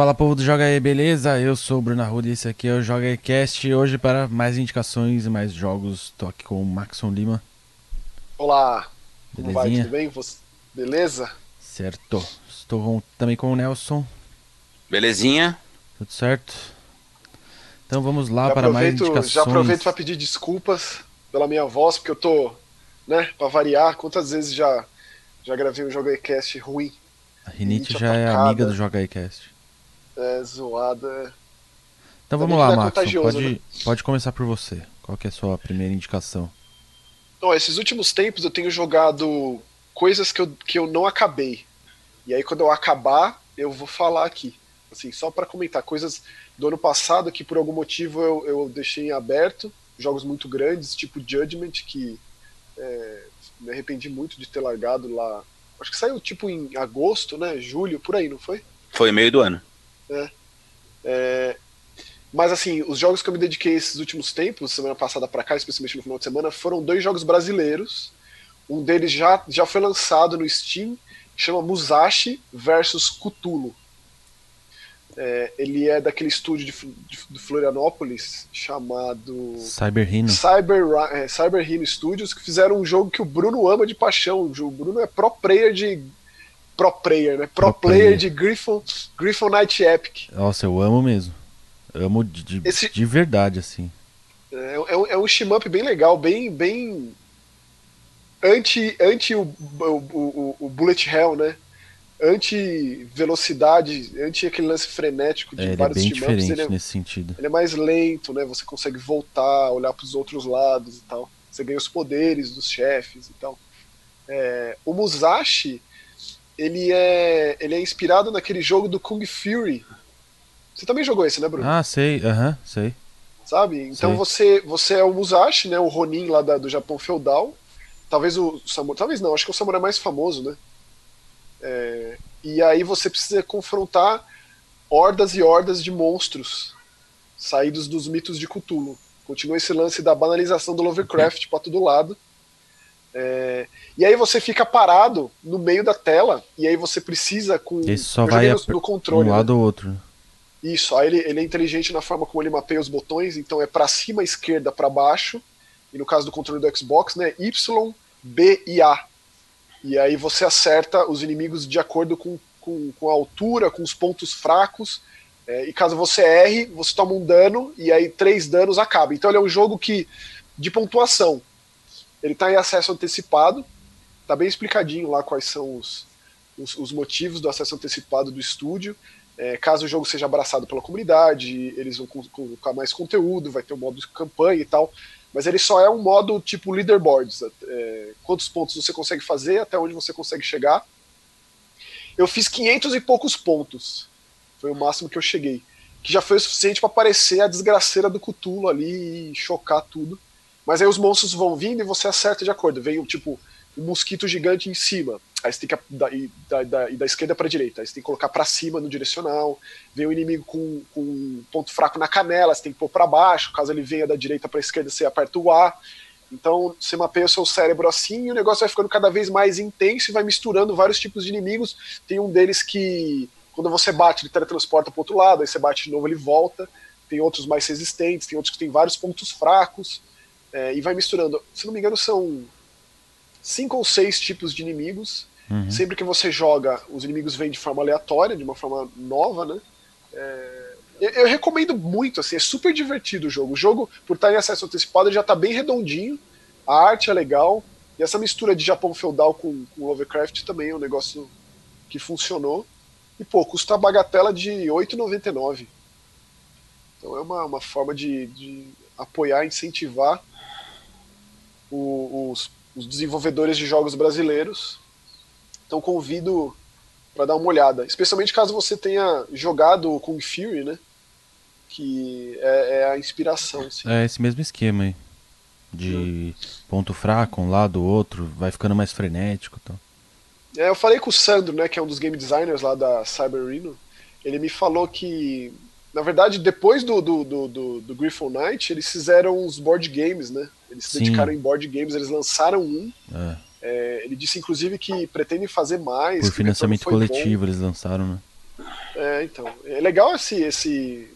Fala povo do Joga aí, beleza? Eu sou o Bruno Arruda e esse aqui é o Joga aí Cast. Hoje para mais indicações e mais jogos, tô aqui com o Maxon Lima. Olá, como vai? Belezinha? Tudo bem? Você... Beleza? Certo. Estou com- também com o Nelson, Belezinha? tudo certo? Então vamos lá já, para mais indicações. já aproveito para pedir desculpas pela minha voz, porque eu tô, né, para variar, quantas vezes já, já gravei um Joga aí Cast ruim, A Rinite Rinite já é atacada. amiga do Joga aí Cast. É, zoada. Então Também vamos lá, é contagioso, Pode, pode começar por você. Qual que é a sua primeira indicação? Então, esses últimos tempos eu tenho jogado coisas que eu, que eu não acabei. E aí quando eu acabar, eu vou falar aqui. Assim, só para comentar, coisas do ano passado que por algum motivo eu, eu deixei em aberto, jogos muito grandes, tipo Judgment, que é, me arrependi muito de ter largado lá. Acho que saiu tipo em agosto, né? Julho, por aí, não foi? Foi meio do ano. É, mas assim, os jogos que eu me dediquei esses últimos tempos, semana passada pra cá, especialmente no final de semana, foram dois jogos brasileiros. Um deles já, já foi lançado no Steam, chama Musashi versus Cthulhu. É, ele é daquele estúdio de, de, de Florianópolis chamado Cyber Rhino. Cyber, é, Cyber Hero Studios, que fizeram um jogo que o Bruno ama de paixão. O Bruno é pro player de. Pro player, né? Pro, Pro player player. de Griffon, Griffon Night Epic. Nossa, eu amo mesmo. Amo de, de, Esse- de verdade, assim. É, é um, é um shmup bem legal, bem. bem anti, anti o, o, o, o Bullet Hell, né? Anti velocidade, anti aquele lance frenético de É, ele é vários bem shmups. diferente Ele é, nesse sentido. ele é mais lento, né? Você consegue voltar, olhar para os outros lados e tal. Você ganha os poderes dos chefes e tal. É, o Musashi, ele é, ele é inspirado naquele jogo do Kung Fury. Você também jogou esse, né, Bruno? Ah, sei, aham, sei. sabe? Então Sei. você você é o Musashi, né? O Ronin lá da- do Japão feudal. Talvez o samurai, talvez não, acho que é o samurai mais famoso, né? É, e aí você precisa confrontar hordas e hordas de monstros saídos dos mitos de Cthulhu. Continua esse lance da banalização do Lovecraft pra todo lado. É, e aí você fica parado no meio da tela e aí você precisa com Esse só vai no, no controle, um né? lado ou outro. Isso, aí ele, ele é inteligente na forma como ele mapeia os botões, então é pra cima, esquerda, pra baixo. E no caso do controle do Xbox, né, Y, B e A. E aí você acerta os inimigos de acordo com, com, com a altura, com os pontos fracos. É, e caso você erre, você toma um dano e aí três danos acaba. Então ele é um jogo que de pontuação. Ele tá em acesso antecipado. Tá bem explicadinho lá quais são os, os, os motivos do acesso antecipado do estúdio. É, caso o jogo seja abraçado pela comunidade, eles vão co- colocar mais conteúdo, vai ter um modo de campanha e tal. Mas ele só é um modo tipo leaderboards. é, quantos pontos você consegue fazer, até onde você consegue chegar. Eu fiz 500 e poucos pontos. Foi o máximo que eu cheguei. Que já foi o suficiente para aparecer a desgraceira do Cthulhu ali e chocar tudo. Mas aí os monstros vão vindo e você acerta de acordo. Vem tipo um mosquito gigante em cima. Aí você tem que da, da, da, da esquerda para direita. Aí você tem que colocar para cima no direcional. Vem o inimigo com, com um ponto fraco na canela, você tem que pôr para baixo. Caso ele venha da direita para esquerda, você aperta o A. Então você mapeia o seu cérebro assim e o negócio vai ficando cada vez mais intenso e vai misturando vários tipos de inimigos. Tem um deles que, quando você bate, ele teletransporta para outro lado, aí você bate de novo, ele volta. Tem outros mais resistentes, tem outros que têm vários pontos fracos. É, e vai misturando. Se não me engano, são cinco ou seis tipos de inimigos. Uhum. Sempre que você joga, os inimigos vêm de forma aleatória, de uma forma nova, né? É, eu, eu recomendo muito, assim, é super divertido o jogo. O jogo, por estar em acesso antecipado, ele já tá bem redondinho, a arte é legal, e essa mistura de Japão feudal com, com Lovecraft também é um negócio que funcionou. E, pô, custa a bagatela de R$ 8,99. Então é uma, uma forma de, de apoiar, incentivar o- os, os desenvolvedores de jogos brasileiros. Então convido para dar uma olhada, especialmente caso você tenha jogado o Kung Fury, né? Que é, é a inspiração. Assim. É esse mesmo esquema aí. De ponto fraco, um lado, outro, vai ficando mais frenético e tal. É, eu falei com o Sandro, né, que é um dos game designers lá da Cyber Reno. Ele me falou que, na verdade, depois do, do, do, do, do Griffon Knight, eles fizeram os board games, né? Eles se Sim. dedicaram em board games, eles lançaram um. É, É, ele disse, inclusive, que pretendem fazer mais. por financiamento foi bom. coletivo eles lançaram, né? É, É, então. É legal esse, esse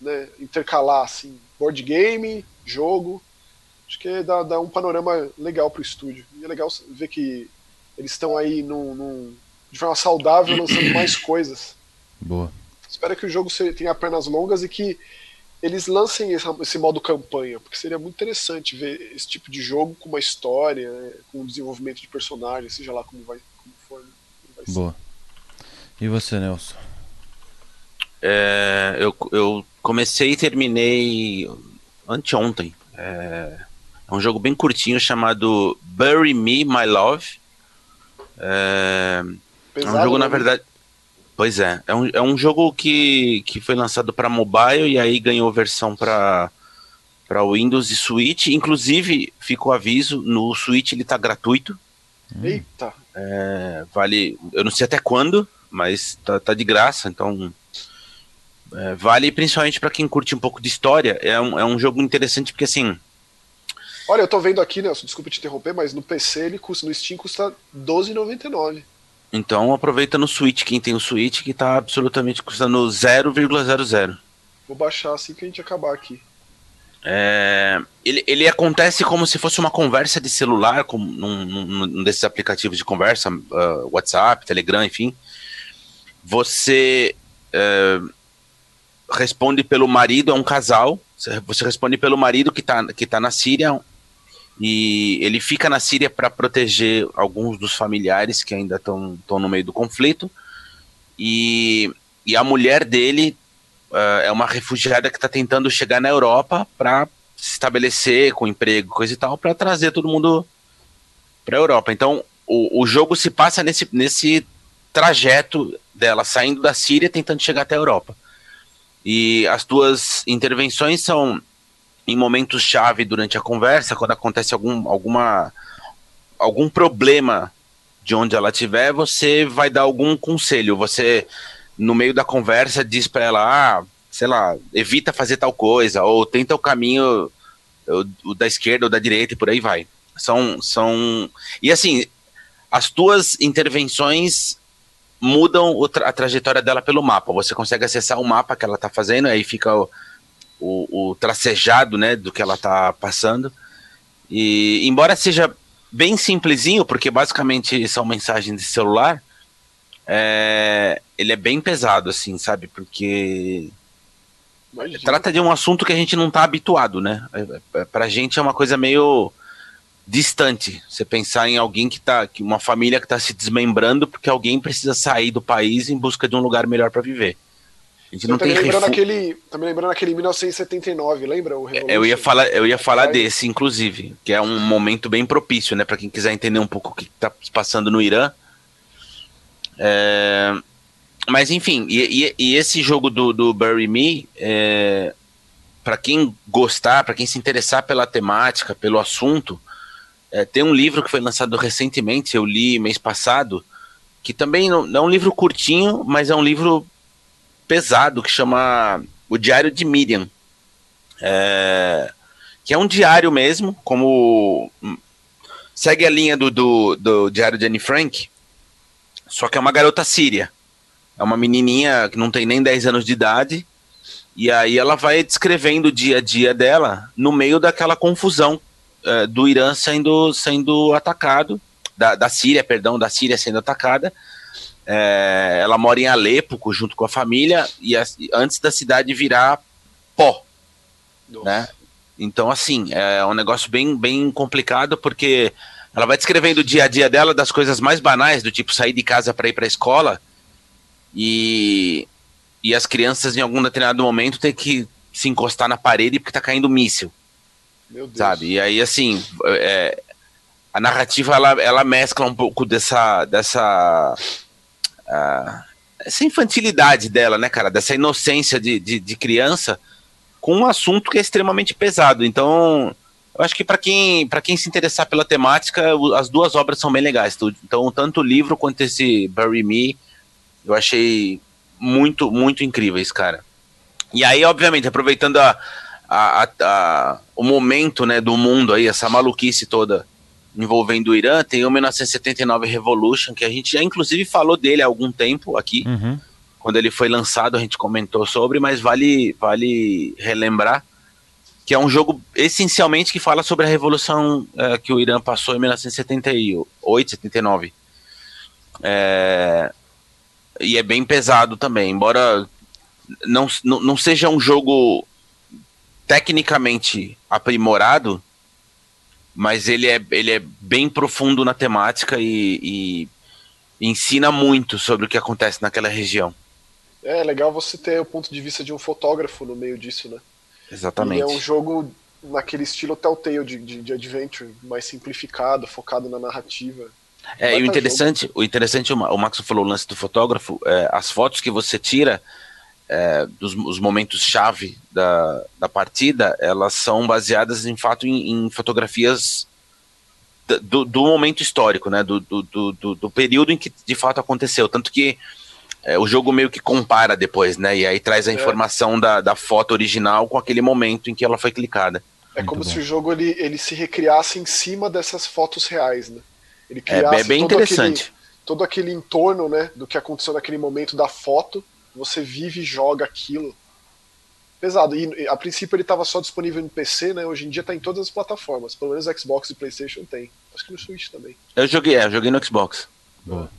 né, intercalar assim, board game, jogo. Acho que dá, dá um panorama legal pro estúdio. E é legal ver que eles estão aí num, num, de forma saudável lançando mais coisas. Boa. Espero que o jogo tenha pernas longas e que eles lancem esse modo campanha, porque seria muito interessante ver esse tipo de jogo com uma história, né, com um desenvolvimento de personagens, seja lá como vai como for. Né, vai Boa. E você, Nelson? É, eu, eu comecei e terminei anteontem. É, é um jogo bem curtinho chamado Bury Me, My Love. É, Pesado, é um jogo, na né? verdade. Pois é, é um, é um jogo que, que foi lançado para mobile e aí ganhou versão para para Windows e Switch. Inclusive, ficou aviso, no Switch ele tá gratuito. Eita! É, vale, eu não sei até quando, mas tá, tá de graça, então é, vale principalmente para quem curte um pouco de história. É um, é um jogo interessante porque assim. Olha, eu tô vendo aqui, Nelson, desculpa te interromper, mas no PC ele custa, no Steam custa R$12,99. Então aproveita no Switch, quem tem o Switch, que tá absolutamente custando 0,00. Vou baixar assim que a gente acabar aqui. É, ele, ele acontece como se fosse uma conversa de celular, como num, num desses aplicativos de conversa, uh, WhatsApp, Telegram, enfim. Você uh, responde pelo marido, é um casal. Você responde pelo marido que está que tá na Síria, e ele fica na Síria para proteger alguns dos familiares que ainda estão no meio do conflito. E, e a mulher dele uh, é uma refugiada que está tentando chegar na Europa para se estabelecer com emprego, coisa e tal, para trazer todo mundo para a Europa. Então o, o jogo se passa nesse, nesse trajeto dela saindo da Síria tentando chegar até a Europa. E as duas intervenções são em momentos chave durante a conversa, quando acontece algum, alguma, algum problema de onde ela estiver, você vai dar algum conselho. Você, no meio da conversa, diz para ela, ah, sei lá, evita fazer tal coisa, ou tenta o caminho o, o da esquerda ou da direita e por aí vai. São, são... E assim, as tuas intervenções mudam a trajetória dela pelo mapa. Você consegue acessar o mapa que ela está fazendo, aí fica o, o, o tracejado né, do que ela está passando. E embora seja bem simplesinho, porque basicamente são mensagens de celular, é, ele é bem pesado, assim, sabe? Porque Imagina. trata de um assunto que a gente não está habituado, né? É, é, pra gente é uma coisa meio distante. Você pensar em alguém que tá, uma família que está se desmembrando porque alguém precisa sair do país em busca de um lugar melhor para viver. A gente não tem lembrando refu... aquele, também lembrando aquele 1979, lembra? O é, Eu ia falar, eu ia falar desse, inclusive, que é um momento bem propício, né, para quem quiser entender um pouco o que está passando no Irã. É... Mas enfim, e, e, e, esse jogo do, do Bury Me, é... para quem gostar, para quem se interessar pela temática, pelo assunto, é, tem um livro que foi lançado recentemente, eu li mês passado, que também não é um livro curtinho, mas é um livro pesado que chama O Diário de Miriam. É, que é um diário mesmo, como segue a linha do, do, do Diário de Anne Frank, só que é uma garota síria. É uma menininha que não tem nem 10 anos de idade, e aí ela vai descrevendo o dia a dia dela no meio daquela confusão uh, do Irã sendo, sendo atacado, da, da Síria, perdão, da Síria sendo atacada, é, ela mora em Alepo junto com a família e a, antes da cidade virar pó, né? Então assim é um negócio bem bem complicado porque ela vai descrevendo o dia a dia dela das coisas mais banais do tipo sair de casa para ir para a escola e e as crianças em algum determinado momento ter que se encostar na parede porque tá caindo míssil, sabe? E aí assim é, a narrativa ela, ela mescla um pouco dessa dessa essa infantilidade dela, né, cara? Dessa inocência de, de, de, criança com um assunto que é extremamente pesado. Então, eu acho que para quem, quem se interessar pela temática, as duas obras são bem legais. Então, tanto o livro quanto esse Bury Me, eu achei muito, muito incríveis, cara. E aí, obviamente, aproveitando a, a, a, o momento né, do mundo aí, essa maluquice toda envolvendo o Irã, tem o 1979 Revolution, que a gente já inclusive falou dele há algum tempo aqui, uhum. quando ele foi lançado a gente comentou sobre, mas vale, vale relembrar que é um jogo essencialmente que fala sobre a revolução é, que o Irã passou em 1978, 79. É, e é bem pesado também, embora não, não, não seja um jogo tecnicamente aprimorado, mas ele é, ele é bem profundo na temática e, e ensina muito sobre o que acontece naquela região. É legal você ter o ponto de vista de um fotógrafo no meio disso, né? Exatamente. E é um jogo naquele estilo Telltale de, de, de adventure, mais simplificado, focado na narrativa. É, e o interessante, o interessante, o Max falou o lance do fotógrafo, é, as fotos que você tira é, dos os momentos chave da, da partida, elas são baseadas em fato em, em fotografias do, do, momento histórico, né, do, do, do, do, período em que de fato aconteceu, tanto que é, o jogo meio que compara depois, né, e aí traz a é. informação da, da foto original com aquele momento em que ela foi clicada. É como se o jogo ele, ele se recriasse em cima dessas fotos reais, né? Ele é, criasse é, é bem todo interessante. Aquele, todo aquele entorno, né, do que aconteceu naquele momento da foto, você vive e joga aquilo. Pesado. E a princípio ele estava só disponível no PC, né? Hoje em dia está em todas as plataformas. Pelo menos Xbox e PlayStation tem. Acho que no Switch também. Eu joguei, é, eu joguei no Xbox. Boa.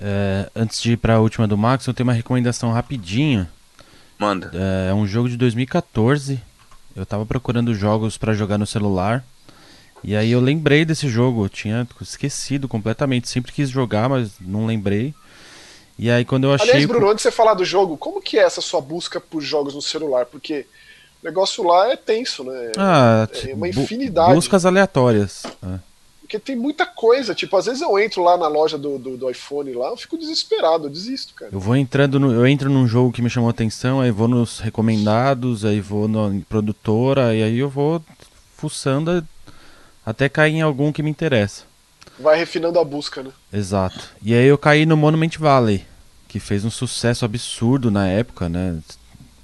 É, antes de ir para a última do Max, eu tenho uma recomendação rapidinho. Manda. É, é um jogo de 2014. Eu tava procurando jogos para jogar no celular. E aí eu lembrei desse jogo, eu tinha esquecido completamente. Sempre quis jogar, mas não lembrei. E aí quando eu achei. Aliás, Bruno, antes de você falar do jogo, como que é essa sua busca por jogos no celular? Porque o negócio lá é tenso, né? Ah, é uma infinidade. Buscas aleatórias. É. Porque tem muita coisa. Tipo, às vezes eu entro lá na loja do, do, do, iPhone lá, eu fico desesperado, eu desisto, cara. Eu vou entrando no, Eu entro num jogo que me chamou a atenção, aí vou nos recomendados, aí vou na produtora, e aí eu vou fuçando até cair em algum que me interessa. Vai refinando a busca, né? Exato. E aí eu caí no Monument Valley, que fez um sucesso absurdo na época, né?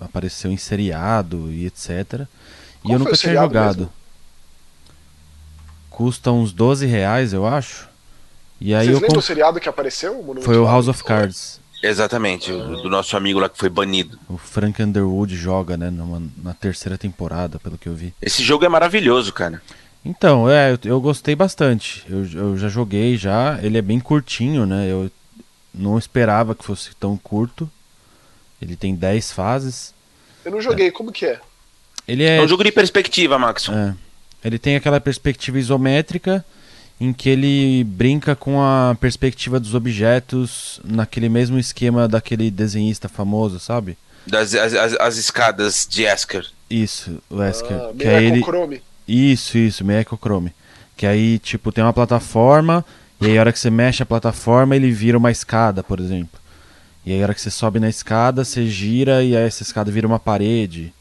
Apareceu em seriado e etc. Qual e eu nunca tinha jogado. Mesmo? Custa uns 12 reais, eu acho. E aí Vocês eu lembram comp... o seriado que apareceu? Monument foi o House of Cards. Exatamente, do, do nosso amigo lá que foi banido. O Frank Underwood joga, né, numa, na terceira temporada, pelo que eu vi. Esse jogo é maravilhoso, cara. Então, é, eu, eu gostei bastante. Eu, eu, já joguei já. Ele é bem curtinho, né? Eu não esperava que fosse tão curto. Ele tem 10 fases. Eu não joguei, é. como que é? Ele é... é um jogo de perspectiva, Max. É. Ele tem aquela perspectiva isométrica em que ele brinca com a perspectiva dos objetos naquele mesmo esquema daquele desenhista famoso, sabe? Das as, as, as escadas de Esker. Isso, o Esker. Ah, que é ele... Chrome. Isso, isso, meio Chrome. Que aí, tipo, tem uma plataforma, e aí a hora que você mexe a plataforma, ele vira uma escada, por exemplo. E aí a hora que você sobe na escada, você gira e aí essa escada vira uma parede.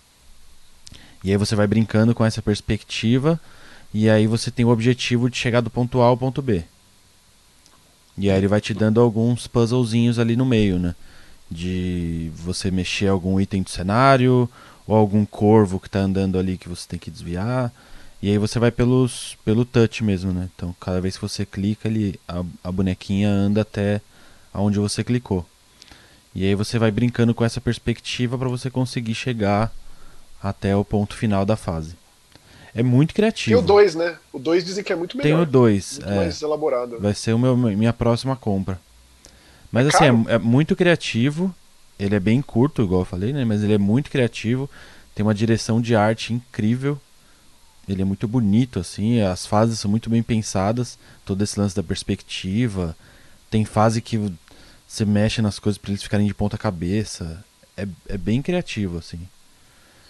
E aí você vai brincando com essa perspectiva, e aí você tem o objetivo de chegar do ponto A ao ponto B. E aí ele vai te dando alguns puzzlezinhos ali no meio, né? De você mexer algum item do cenário, ou algum corvo que está andando ali que você tem que desviar. E aí você vai pelos, pelo touch mesmo, né? Então cada vez que você clica, ele, a, a bonequinha anda até aonde você clicou. E aí você vai brincando com essa perspectiva para você conseguir chegar até o ponto final da fase. É muito criativo. Tem o 2, né? O 2 dizem que é muito melhor. Tem o 2. é, mais elaborado. Vai ser o meu, minha próxima compra. Mas é assim, é, é, muito criativo. Ele é bem curto, igual eu falei, né? Mas ele é muito criativo. Tem uma direção de arte incrível. Ele é muito bonito, assim, as fases são muito bem pensadas, todo esse lance da perspectiva. Tem fase que você mexe nas coisas para eles ficarem de ponta cabeça. É, é bem criativo, assim.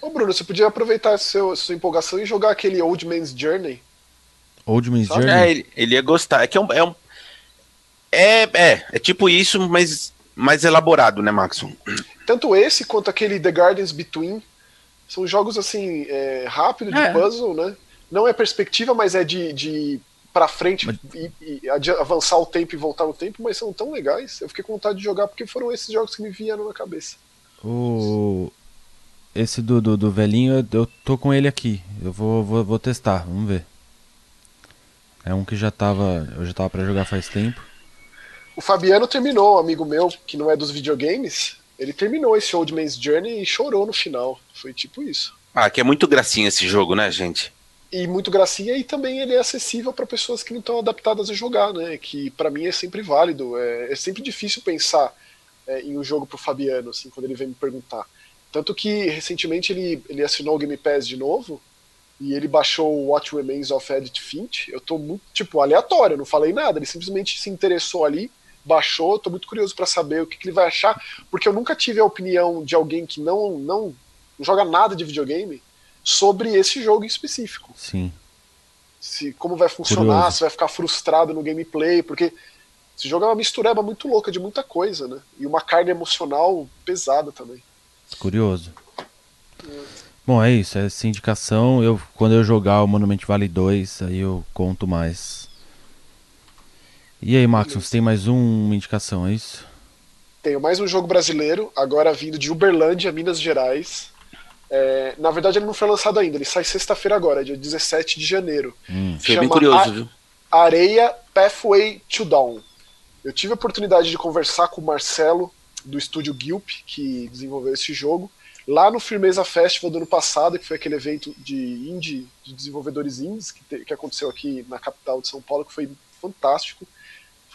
Ô Bruno, você podia aproveitar a seu, sua empolgação e jogar aquele Old Man's Journey. Old Man's Sabe? Journey? É, ele, ele, ia gostar. É que é um, é um. É, é, é tipo isso, mas mais elaborado, né, Maxon? Tanto esse quanto aquele The Gardens Between são jogos assim, é, rápido de é. puzzle, né? Não é perspectiva, mas é de, de para frente mas... e, e avançar o tempo e voltar no tempo, mas são tão legais. Eu fiquei com vontade de jogar porque foram esses jogos que me vieram na cabeça. O esse do, do, do velhinho, eu, tô com ele aqui. Eu vou, vou, vou testar, vamos ver. É um que já tava, eu já tava para jogar faz tempo. O Fabiano terminou, um amigo meu, que não é dos videogames, ele terminou esse Old Man's Journey e chorou no final. Foi tipo isso. Ah, que é muito gracinha esse jogo, né, gente? E muito gracinha e também ele é acessível para pessoas que não estão adaptadas a jogar, né? Que para mim é sempre válido. É, é sempre difícil pensar é, em um jogo pro Fabiano, assim, quando ele vem me perguntar. Tanto que recentemente ele, ele assinou o Game Pass de novo e ele baixou o What Remains of Edith Finch. Eu tô muito, tipo, aleatório, não falei nada. Ele simplesmente se interessou ali, baixou. Tô muito curioso para saber o que, que, ele vai achar, porque eu nunca tive a opinião de alguém que não, não joga nada de videogame sobre esse jogo em específico. Sim. Se, como vai funcionar, Curioso. se vai ficar frustrado no gameplay, porque esse jogo é uma mistureba muito louca de muita coisa, né? E uma carga emocional pesada também. Curioso. É. Bom, é isso, essa indicação. Eu, quando eu jogar o Monument Valley 2, aí eu conto mais. E aí, Max, você tem mais uma indicação, é isso? Tenho mais um jogo brasileiro, agora vindo de Uberlândia, Minas Gerais. É, na verdade, ele não foi lançado ainda, ele sai sexta-feira agora, dia 17 de janeiro. Hum, fiquei bem curioso, viu? Areia Pathway to Dawn. Eu tive a oportunidade de conversar com o Marcelo, do estúdio Gilp, que desenvolveu esse jogo lá no Firmeza Festival do ano passado, que foi aquele evento de indie, de desenvolvedores indies, que, te, que aconteceu aqui na capital de São Paulo, que foi fantástico.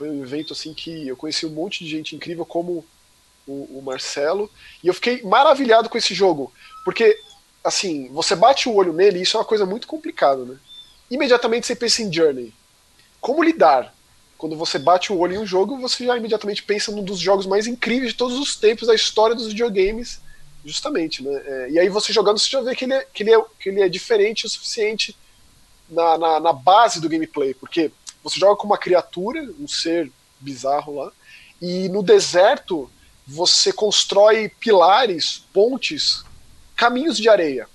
Foi um evento assim que eu conheci um monte de gente incrível, como o, o Marcelo, e eu fiquei maravilhado com esse jogo, porque assim, você bate o olho nele e isso é uma coisa muito complicada, né? Imediatamente você pensa em Journey. Como lidar? Quando você bate o olho em um jogo, você já imediatamente pensa num dos jogos mais incríveis de todos os tempos da história dos videogames Justamente, né? É, e aí você jogando, você já vê que ele é, que ele é, que ele é diferente o suficiente na, na, na, base do gameplay, porque você joga com uma criatura, um ser bizarro lá, e no deserto você constrói pilares, pontes, caminhos de areia.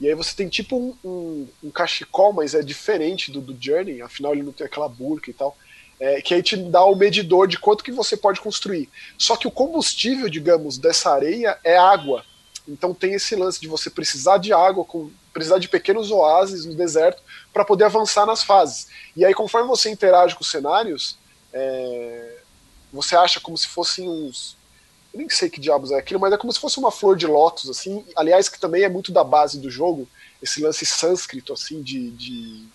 E aí você tem tipo um, um, um cachecol, mas é diferente do, do Journey, afinal ele não tem aquela burca e tal é, que aí te dá o medidor de quanto que você pode construir. Só que o combustível, digamos, dessa areia é água. Então tem esse lance de você precisar de água, com, precisar de pequenos oásis no deserto para poder avançar nas fases. E aí, conforme você interage com os cenários, é, você acha como se fossem uns. Eu nem sei que diabos é aquilo, mas é como se fosse uma flor de lótus, assim. Aliás, que também é muito da base do jogo, esse lance sânscrito, assim, de, de,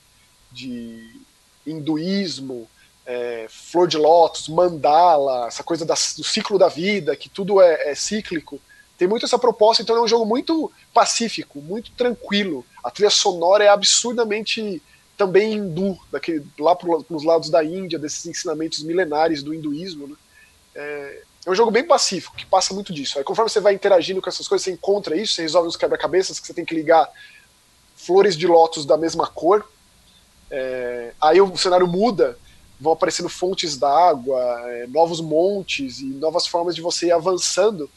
de hinduísmo, é, flor de lótus, mandala, essa coisa da, do ciclo da vida, que tudo é, é, cíclico. Tem muito essa proposta, então é um jogo muito pacífico, muito tranquilo. A trilha sonora é absurdamente também hindu, daquele, lá para os lados da Índia, desses ensinamentos milenares do hinduísmo. Né? É, é um jogo bem pacífico, que passa muito disso. Aí conforme você vai interagindo com essas coisas, você encontra isso, você resolve os quebra-cabeças que você tem que ligar flores de lótus da mesma cor. É, aí o cenário muda, vão aparecendo fontes d'água, é, novos montes e novas formas de você ir avançando.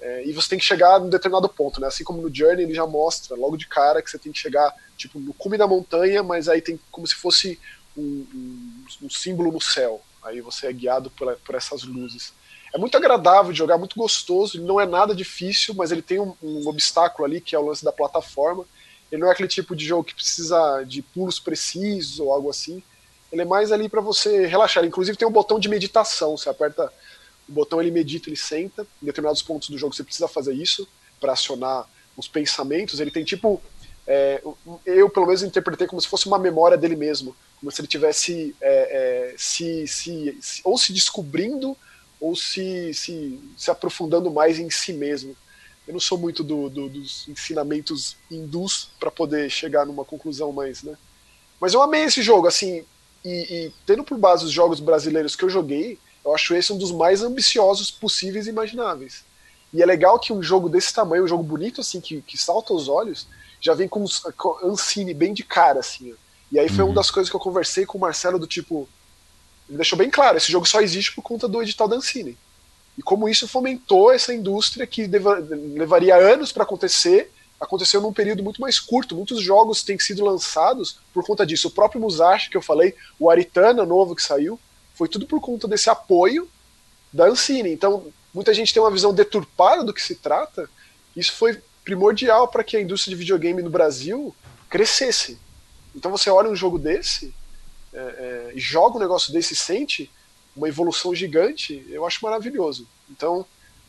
É, e você tem que chegar num determinado ponto, né? Assim como no Journey ele já mostra logo de cara que você tem que chegar tipo no cume da montanha, mas aí tem como se fosse um, um, um símbolo no céu. Aí você é guiado por, por, essas luzes. É muito agradável de jogar, muito gostoso. Ele não é nada difícil, mas ele tem um, um obstáculo ali que é o lance da plataforma. Ele não é aquele tipo de jogo que precisa de pulos precisos ou algo assim. Ele é mais ali para você relaxar. Inclusive tem um botão de meditação. Você aperta o botão, ele medita, ele senta. Em determinados pontos do jogo você precisa fazer isso para acionar os pensamentos. Ele tem tipo. É, eu, pelo menos, interpretei como se fosse uma memória dele mesmo. Como se ele tivesse é, é, se, se, se, ou se descobrindo ou se, se, se aprofundando mais em si mesmo. Eu não sou muito do, do, dos ensinamentos hindus para poder chegar numa conclusão mais, né? Mas eu amei esse jogo, assim, e, e, tendo por base os jogos brasileiros que eu joguei, eu acho esse um dos mais ambiciosos possíveis e imagináveis. E é legal que um jogo desse tamanho, um jogo bonito assim, que, que salta os olhos, já vem com, com Ancine bem de cara, assim. Ó. E aí foi uhum. uma das coisas que eu conversei com o Marcelo do tipo. Ele deixou bem claro, esse jogo só existe por conta do edital da Ancine. E como isso fomentou essa indústria que deva, levaria anos para acontecer aconteceu num período muito mais curto. Muitos jogos têm sido lançados por conta disso. O próprio Musashi, que eu falei, o Aritana novo que saiu, foi tudo por conta desse apoio da Ancine. Então, muita gente tem uma visão deturpada do que se trata. Isso foi primordial para que a indústria de videogame no Brasil crescesse. Então, você olha um jogo desse, é, é, joga um negócio desse e sente, uma evolução gigante, eu acho maravilhoso. Então,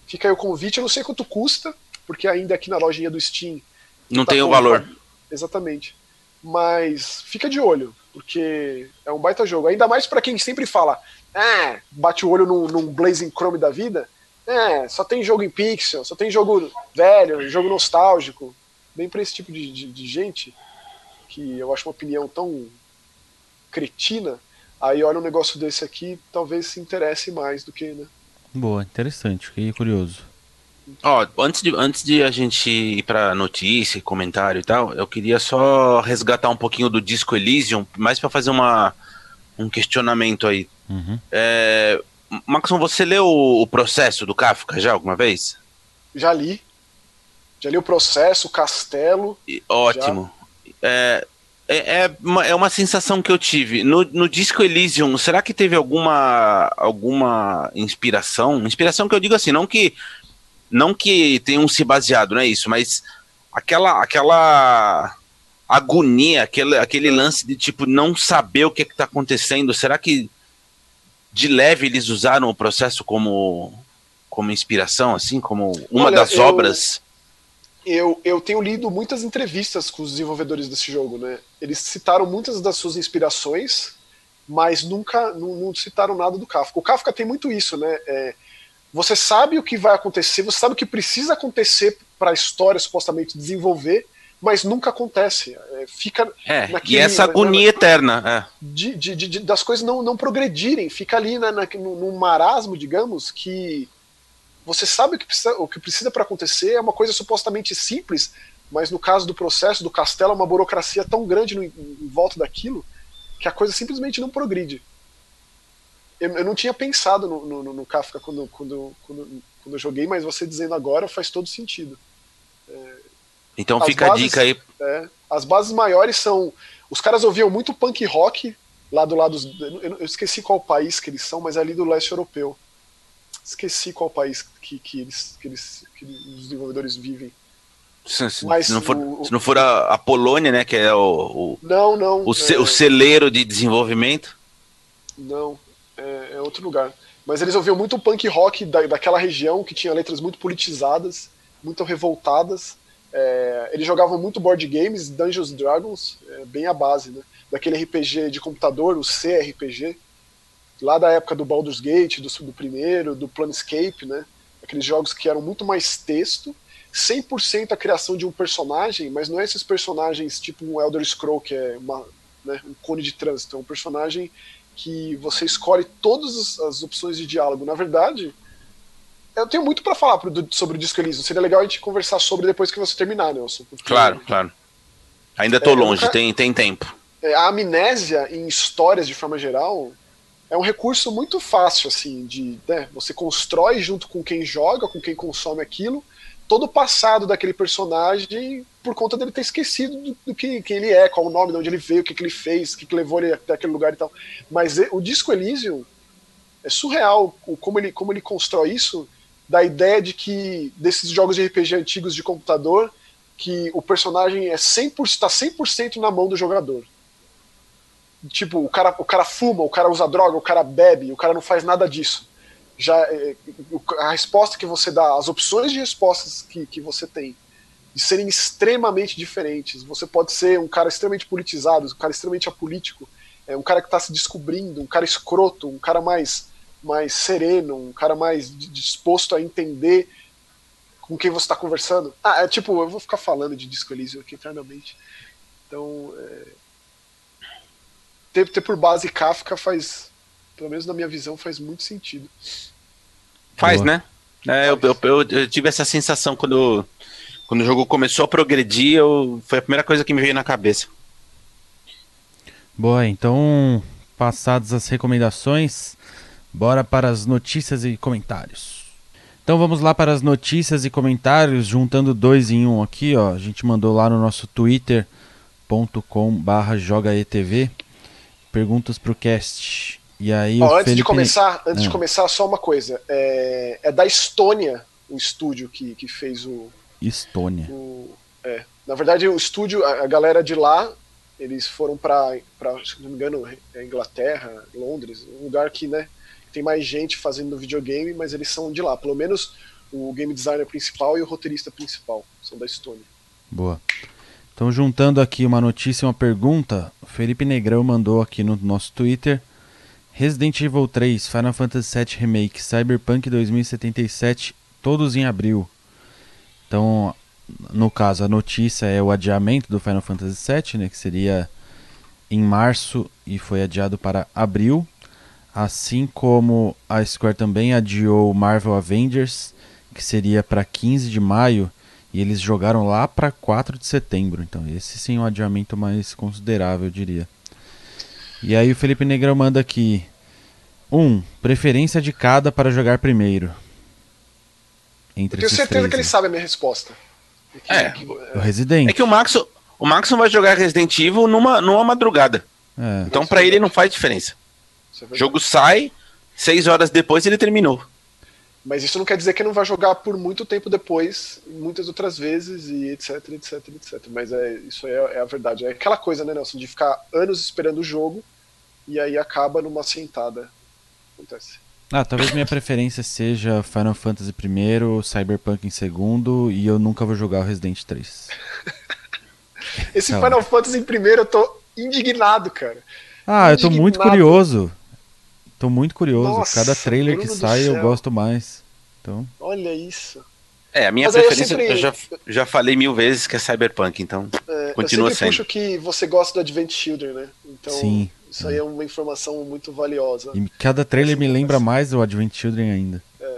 fica aí o convite, eu não sei quanto custa, porque ainda aqui na lojinha do Steam. Não tá tem o valor. Exatamente. Mas fica de olho, porque é um baita jogo. Ainda mais para quem sempre fala, ah, bate o olho num, num Blazing Chrome da vida. É, só tem jogo em pixel, só tem jogo velho, jogo nostálgico. Bem pra esse tipo de, de, de gente, que eu acho uma opinião tão cretina, aí olha um negócio desse aqui, talvez se interesse mais do que, né? Boa, interessante, fiquei curioso. Ó, antes de, antes de a gente ir pra notícia, comentário e tal, eu queria só resgatar um pouquinho do Disco Elysium, mais para fazer uma, um questionamento aí. Uhum. É, Maxon, você leu o processo do Kafka já alguma vez? Já li. Já li o processo, o castelo. E, ótimo. É, é, é, uma, é uma sensação que eu tive. No, no Disco Elysium, será que teve alguma, alguma inspiração? Inspiração que eu digo assim, não que não que tenham se baseado, não é isso, mas aquela aquela agonia, aquele, aquele lance de tipo não saber o que está acontecendo. Será que de leve eles usaram o processo como como inspiração, assim, como uma Olha, das eu, obras? Eu, eu tenho lido muitas entrevistas com os desenvolvedores desse jogo, né? Eles citaram muitas das suas inspirações, mas nunca não, não citaram nada do Kafka. O Kafka tem muito isso, né? É, você sabe o que vai acontecer, você sabe o que precisa acontecer para a história supostamente desenvolver, mas nunca acontece. É, fica é, naquele, e essa agonia na, eterna. É. De, de, de, das coisas não, não progredirem, fica ali na, na, num marasmo, digamos, que você sabe o que precisa, o que precisa para acontecer, é uma coisa supostamente simples, mas no caso do processo do castelo, é uma burocracia tão grande no, em volta daquilo que a coisa simplesmente não progride eu, eu não tinha pensado no, no, no Kafka quando, quando, quando, quando, eu joguei, mas você dizendo agora faz todo sentido. É, então fica bases, a dica aí. É, as bases maiores são. Os caras ouviam muito punk rock lá do lado. Eu, eu esqueci qual país que eles são, mas é ali do leste europeu. Esqueci qual país que, que, eles, que, eles, que os desenvolvedores vivem. Se, se, Mas não for, o, se não for a, a, Polônia, né, que é o, o não, não, o, é, o celeiro de desenvolvimento. Não, é, é outro lugar. Mas eles ouviam muito punk rock da, daquela região, que tinha letras muito politizadas, muito revoltadas. É, eles jogavam muito board games, Dungeons Dragons, é, bem a base, né? Daquele RPG de computador, o CRPG, lá da época do Baldur's Gate, do, do primeiro, do Planescape, né? Aqueles jogos que eram muito mais texto, 100% a criação de um personagem, mas não é esses personagens tipo um Elder Scroll, que é uma, né, um cone de trânsito, é um personagem que você escolhe todas as opções de diálogo. Na verdade, eu tenho muito para falar sobre o Disco Elysium. Seria legal a gente conversar sobre depois que você terminar, Nelson. Porque, claro, claro. Ainda tô é, longe, nunca, tem, tem tempo. É, a amnésia em histórias, de forma geral, é um recurso muito fácil, assim, de. Né, você constrói junto com quem joga, com quem consome aquilo, todo o passado daquele personagem por conta dele ter esquecido do, do que, ele é, qual o nome, de onde ele veio, o que, que ele fez, o que, que levou ele até aquele lugar e tal. Mas o disco Elysium é surreal o, como, ele, como ele constrói isso da ideia de que desses jogos de RPG antigos de computador que o personagem é 100%, está 100% na mão do jogador. Tipo, o cara, o cara fuma, o cara usa droga, o cara bebe, o cara não faz nada disso já é, a resposta que você dá, as opções de respostas que, que você tem, de serem extremamente diferentes. Você pode ser um cara extremamente politizado, um cara extremamente apolítico, é, um cara que está se descobrindo, um cara escroto, um cara mais, mais sereno, um cara mais disposto a entender com quem você está conversando. Ah, é tipo, eu vou ficar falando de Disco Elysium aqui eternamente. Então, é, ter, ter por base Kafka faz, pelo menos na minha visão, faz muito sentido. Faz, Boa. né? É, eu, eu, eu, eu, tive essa sensação quando, quando o jogo começou a progredir, eu, foi a primeira coisa que me veio na cabeça. Boa, então, passadas as recomendações, bora para as notícias e comentários. Então vamos lá para as notícias e comentários, juntando dois em um aqui, ó. A gente mandou lá no nosso twitter.com/jogaetv perguntas para o cast. E aí Ó, antes Felipe... de começar, antes de ah. começar, só uma coisa. É, é, da Estônia o estúdio que, que fez o. Estônia. O, é. Na verdade, o estúdio, a, a galera de lá, eles foram para, se não me engano, é Inglaterra, Londres, um lugar que, né, tem mais gente fazendo videogame, mas eles são de lá. Pelo menos o game designer principal e o roteirista principal são da Estônia. Boa. Então, juntando aqui uma notícia e uma pergunta, o Felipe Negrão mandou aqui no nosso Twitter. Resident Evil 3, Final Fantasy VII Remake, Cyberpunk 2077, todos em abril. Então, no caso, a notícia é o adiamento do Final Fantasy VII, né, que seria em março e foi adiado para abril. Assim como a Square também adiou Marvel Avengers, que seria para 15 de maio, e eles jogaram lá para 4 de setembro. Então, esse sim é um adiamento mais considerável, eu diria. E aí o Felipe Negrão manda aqui. 1. Um, preferência de cada para jogar primeiro. Entre eu tenho certeza três, que ele sabe a minha resposta. Que, é, que, o Resident. É que o Max, o Max vai jogar Resident Evil numa, numa madrugada. É. Então para ele não faz diferença. É o jogo sai, seis horas depois ele terminou. Mas isso não quer dizer que não vai jogar por muito tempo depois, muitas outras vezes, e etc, etc, etc. Mas é, isso é, é a verdade. É aquela coisa, né, Nelson, de ficar anos esperando o jogo e aí acaba numa sentada. Acontece. Ah, talvez minha preferência seja Final Fantasy I, Cyberpunk em segundo, e eu nunca vou jogar o Resident 3. Esse Calma. Final Fantasy em primeiro eu tô indignado, cara. Ah, indignado. eu tô muito curioso. Tô muito curioso. Nossa, Cada trailer que sai eu gosto mais. Então... Olha isso. É, a minha Mas preferência, eu, sempre... eu, já, já falei mil vezes que é Cyberpunk, então é, continua eu sempre sendo. puxo que você gosta do Advent Children, né? Então, Sim. Isso aí é uma informação muito valiosa. E cada trailer me lembra mais o Advent Children ainda. É.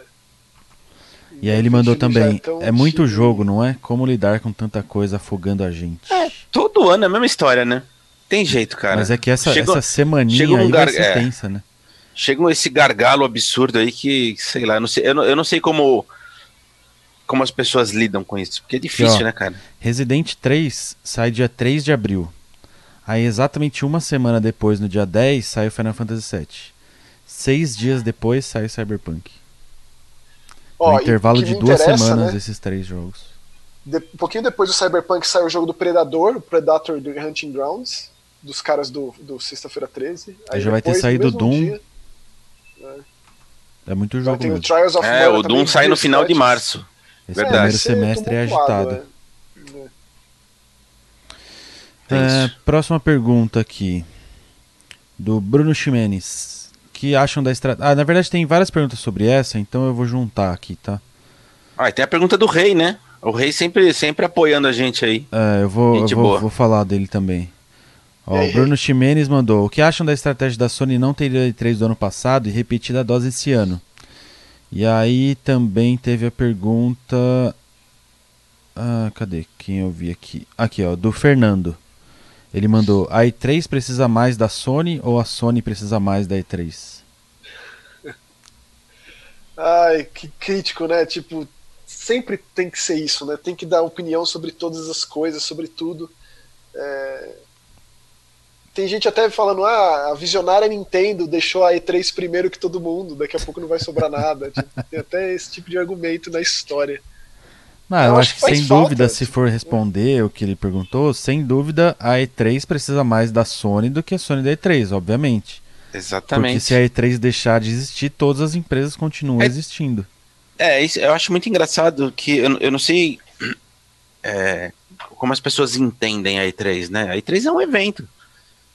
E, e aí ele mandou também, é, é muito jogo, não é? Como lidar com tanta coisa afogando a gente. É, todo ano é a mesma história, né? Tem jeito, cara. Mas é que essa, chega, essa semaninha um aí gar... vai ser é. tensa, né? chega esse gargalo absurdo aí que, sei lá, eu não sei, eu não, eu não sei como como as pessoas lidam com isso, porque é difícil, ó, né, cara? Resident 3 sai dia 3 de abril. Aí exatamente uma semana depois, no dia 10, sai o Final Fantasy VII. Seis dias depois sai o Cyberpunk. Ó, no intervalo de duas semanas né? esses três jogos. De, um pouquinho depois do Cyberpunk sai o jogo do Predador, o Predator do Hunting Grounds, dos caras do, do Sexta-feira 13. Aí já vai ter saído o Doom. Dia, é muito jogo. Tem o Trials of é, o Doom sai no final de março. Esse Verdade. primeiro semestre é agitado. É. É, próxima pergunta aqui. Do Bruno Ximenes. Que acham da estratégia. Ah, na verdade tem várias perguntas sobre essa, então eu vou juntar aqui, tá? Ah, e tem a pergunta do Rei, né? O Rei sempre, sempre apoiando a gente aí. É, eu vou, eu vou, vou, falar dele também. Ó, o Bruno Ximenes mandou: O que acham da estratégia da Sony não ter ido 3 do ano passado e repetida a dose esse ano? E aí também teve a pergunta. Ah, cadê? Quem eu vi aqui? Aqui, ó, do Fernando. Ele mandou: A E3 precisa mais da Sony ou a Sony precisa mais da E3? Ai, que crítico, né? Tipo, sempre tem que ser isso, né? Tem que dar opinião sobre todas as coisas, sobre tudo. É tem gente até falando, ah, a visionária Nintendo deixou a E3 primeiro que todo mundo, daqui a pouco não vai sobrar nada. Tem até esse tipo de argumento na história. Não, eu, eu acho que, que sem falta, dúvida, se for responder o que ele perguntou, sem dúvida a E3 precisa mais da Sony do que a Sony da E3, obviamente. Exatamente. Porque se a E3 deixar de existir, todas as empresas continuam é, existindo. É, isso, eu acho muito engraçado que eu, eu não sei é, como as pessoas entendem a E3, né? A E3 é um evento.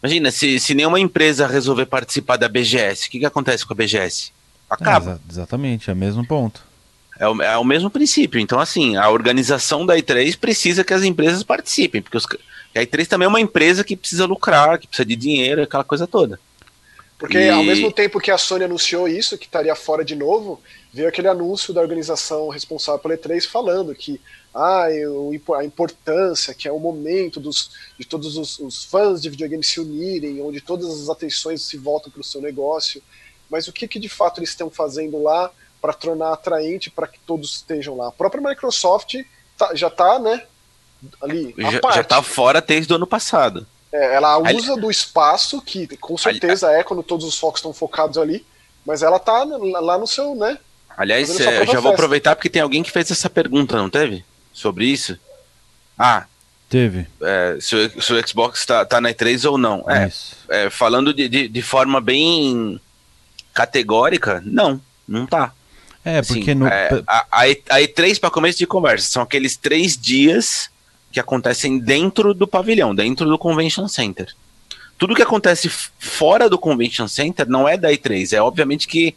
Imagina, se, se nenhuma empresa resolver participar da BGS, o que, que acontece com a BGS? Acaba. É, exatamente, é o mesmo ponto. É o, é o mesmo princípio. Então, assim, a organização da E3 precisa que as empresas participem, porque os, a E3 também é uma empresa que precisa lucrar, que precisa de dinheiro, aquela coisa toda. Porque e... ao mesmo tempo que a Sony anunciou isso, que estaria fora de novo, veio aquele anúncio da organização responsável pela E3 falando que ah, a importância, que é o momento dos, de todos os, os fãs de videogame se unirem, onde todas as atenções se voltam para o seu negócio. Mas o que, que de fato eles estão fazendo lá para tornar atraente para que todos estejam lá? A própria Microsoft tá, já está, né, ali. Já, está fora desde o ano passado. É, ela usa ali... do espaço, que com certeza ali... é quando todos os focos estão focados ali, mas ela está lá no seu, né? Aliás, é, já vou aproveitar porque tem alguém que fez essa pergunta, não teve? sobre isso? Ah, Teve. É, se, o, se, o, Xbox tá, tá na E3 ou não. É, é, falando de, de, de, forma bem categórica, não, não tá. É, Assim, porque no. é, a, a, E- a E3 para começo de conversa são aqueles três dias que acontecem dentro do pavilhão, dentro do Convention Center. Tudo que acontece fora do Convention Center não é da E3, é obviamente que.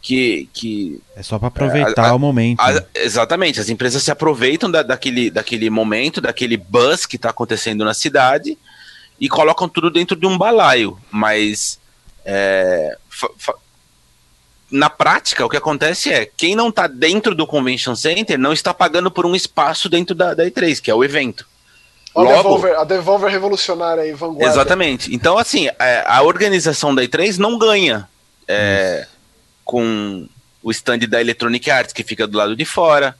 que, que É só pra aproveitar a- a- o momento. a- né? exatamente, as empresas se aproveitam da- daquele, daquele momento, daquele buzz que está acontecendo na cidade e colocam tudo dentro de um balaio. Mas é, fa- fa- na prática, o que acontece é quem não está dentro do Convention Center não está pagando por um espaço dentro da, da E3, que é o evento. Ó, a Logo- Devolver, a Devolver revolucionária aí, vanguarda. Exatamente. Então, assim, é, a organização da E3 não ganha é, com o stand da Electronic Arts, que fica do lado de fora,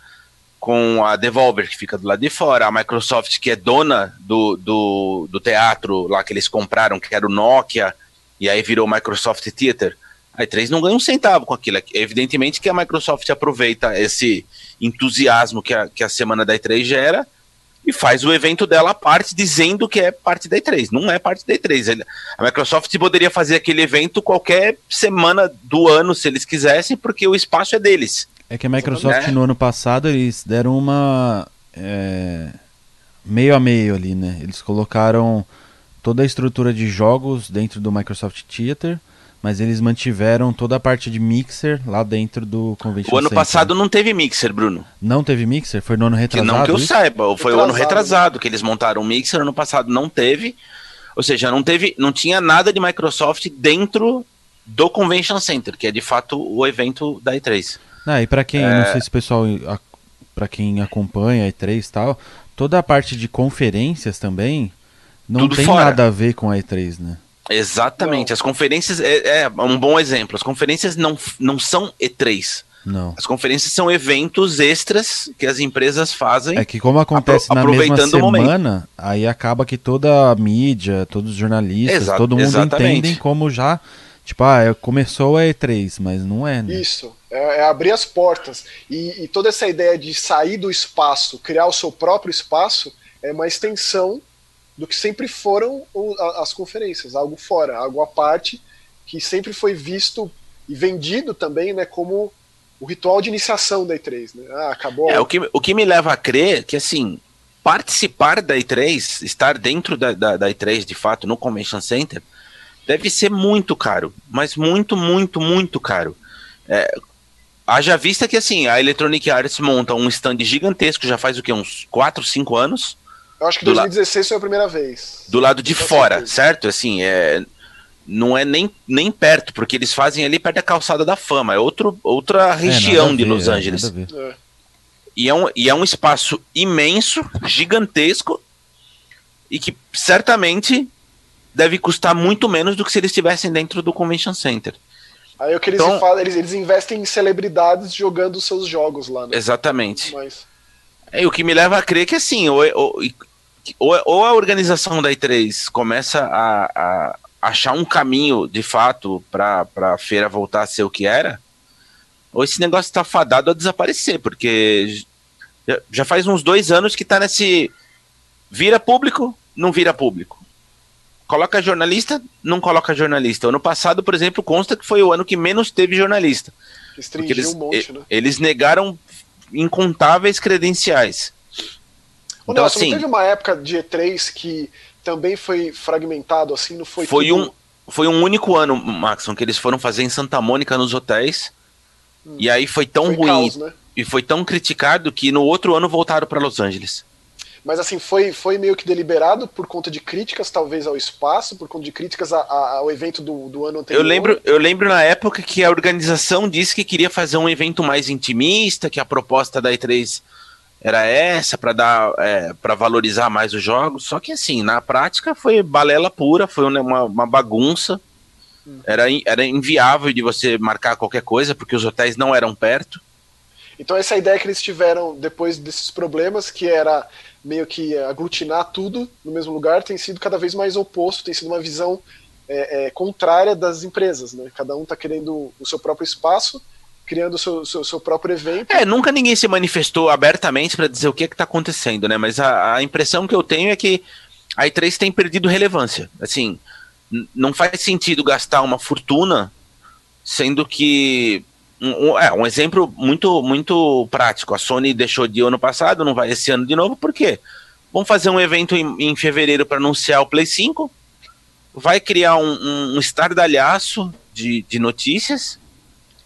com a Devolver, que fica do lado de fora, a Microsoft, que é dona do, do, do teatro lá que eles compraram, que era o Nokia, e aí virou Microsoft Theater. A E3 não ganha um centavo com aquilo. Evidentemente que a Microsoft aproveita esse entusiasmo que a, que a semana da E3 gera e faz o evento dela à parte, dizendo que é parte da E3. Não é parte da E3. Ele- A Microsoft poderia fazer aquele evento qualquer semana do ano, se eles quisessem, porque o espaço é deles. É que a Microsoft É. no ano passado eles deram uma. é, meio a meio ali, né? Eles colocaram toda a estrutura de jogos dentro do Microsoft Theater, mas eles mantiveram toda a parte de mixer lá dentro do Convention O ano Center. passado não teve mixer, Bruno. Não teve mixer? Foi no ano Que retrasado? não que eu isso? saiba. Foi o ano Retrasado, retrasado que eles montaram o mixer, ano passado não teve. Ou seja, não teve, não tinha nada de Microsoft dentro do Convention Center, que é de fato o evento da E3. Ah, e pra quem, É. não sei se o pessoal, a- pra quem acompanha a E3 e tal, toda a parte de conferências também não Tudo tem fora. nada a ver com a E3, né? Exatamente. Não. As conferências é, é um bom exemplo. As conferências não, não são E3. Não. As conferências são eventos extras que as empresas fazem. É que como acontece Apro- na mesma semana, aí acaba que toda a mídia, todos os jornalistas, Exa- todo mundo exatamente. entendem como já, tipo, ah, é- começou a E3, mas não é, né? Isso, é, é abrir as portas. E, e toda essa ideia de sair do espaço, criar o seu próprio espaço, é uma extensão do que sempre foram as conferências, algo fora, algo à parte, que sempre foi visto e vendido também né, como o ritual de iniciação da E3. Né? Ah, acabou. É, o que, o que me leva a crer que, assim, participar da E3, estar dentro da, da, da E3, de fato, no Convention Center, deve ser muito caro. Mas muito, muito, muito caro. É, haja vista que, assim, a Electronic Arts monta um stand gigantesco, já faz o quê? Uns 4, 5 anos? Eu acho que do la- 2016 foi a primeira vez. do lado de fora, certeza. certo? Assim, é, não é nem, nem perto, porque eles fazem ali perto da calçada da fama, é outro, outra É, região a de ver, Los é, Angeles. É. E é, um, e é um espaço imenso, gigantesco, e que certamente deve custar muito menos do que se eles estivessem dentro do Convention Center. Aí o que eles Então- falam, eles, eles investem em celebridades jogando seus jogos lá, né? Exatamente. Mas, É, o que me leva a crer que assim, ou, ou, ou, ou a organização da E3 começa a, a achar um caminho de fato para a feira voltar a ser o que era, ou esse negócio está fadado a desaparecer, porque já, já faz uns dois anos que tá nesse vira público, não vira público. Coloca jornalista, não coloca jornalista. Ano passado, por exemplo, consta que foi o ano que menos teve jornalista. Restringiu eles, um monte, né? eles negaram incontáveis credenciais. Ô, Então, Nelson, assim, não teve uma época de E3 que também foi fragmentado assim, não foi foi, tudo- um, foi um único ano, Maxon, que eles foram fazer em Santa Mônica nos hotéis. Hum. E aí foi tão foi ruim caos, né? e foi tão criticado que no outro ano voltaram para Los Angeles. Mas assim, foi, foi meio que deliberado por conta de críticas, talvez, ao espaço, por conta de críticas a- a- ao evento do, do ano anterior. Eu lembro, eu lembro na época que a organização disse que queria fazer um evento mais intimista, que a proposta da E3 era essa para dar para valorizar mais os jogos. Só que assim, na prática foi balela pura, foi uma, uma bagunça. Era, in- era inviável de você marcar qualquer coisa, porque os hotéis não eram perto. Então essa ideia que eles tiveram depois desses problemas, que era meio que aglutinar tudo no mesmo lugar, tem sido cada vez mais oposto, tem sido uma visão é, é, contrária das empresas, né? Cada um está querendo o seu próprio espaço, criando seu, seu, seu próprio evento. É, nunca ninguém se manifestou abertamente para dizer o que está acontecendo, né? Mas a, a impressão que eu tenho é que a E3 tem perdido relevância. Assim, não faz sentido gastar uma fortuna sendo que um, é, um exemplo muito, muito prático. A Sony deixou de ano passado, não vai esse ano de novo, por quê? Vamos fazer um evento em, em fevereiro para anunciar o Play 5. Vai criar um, um, um estardalhaço de, de notícias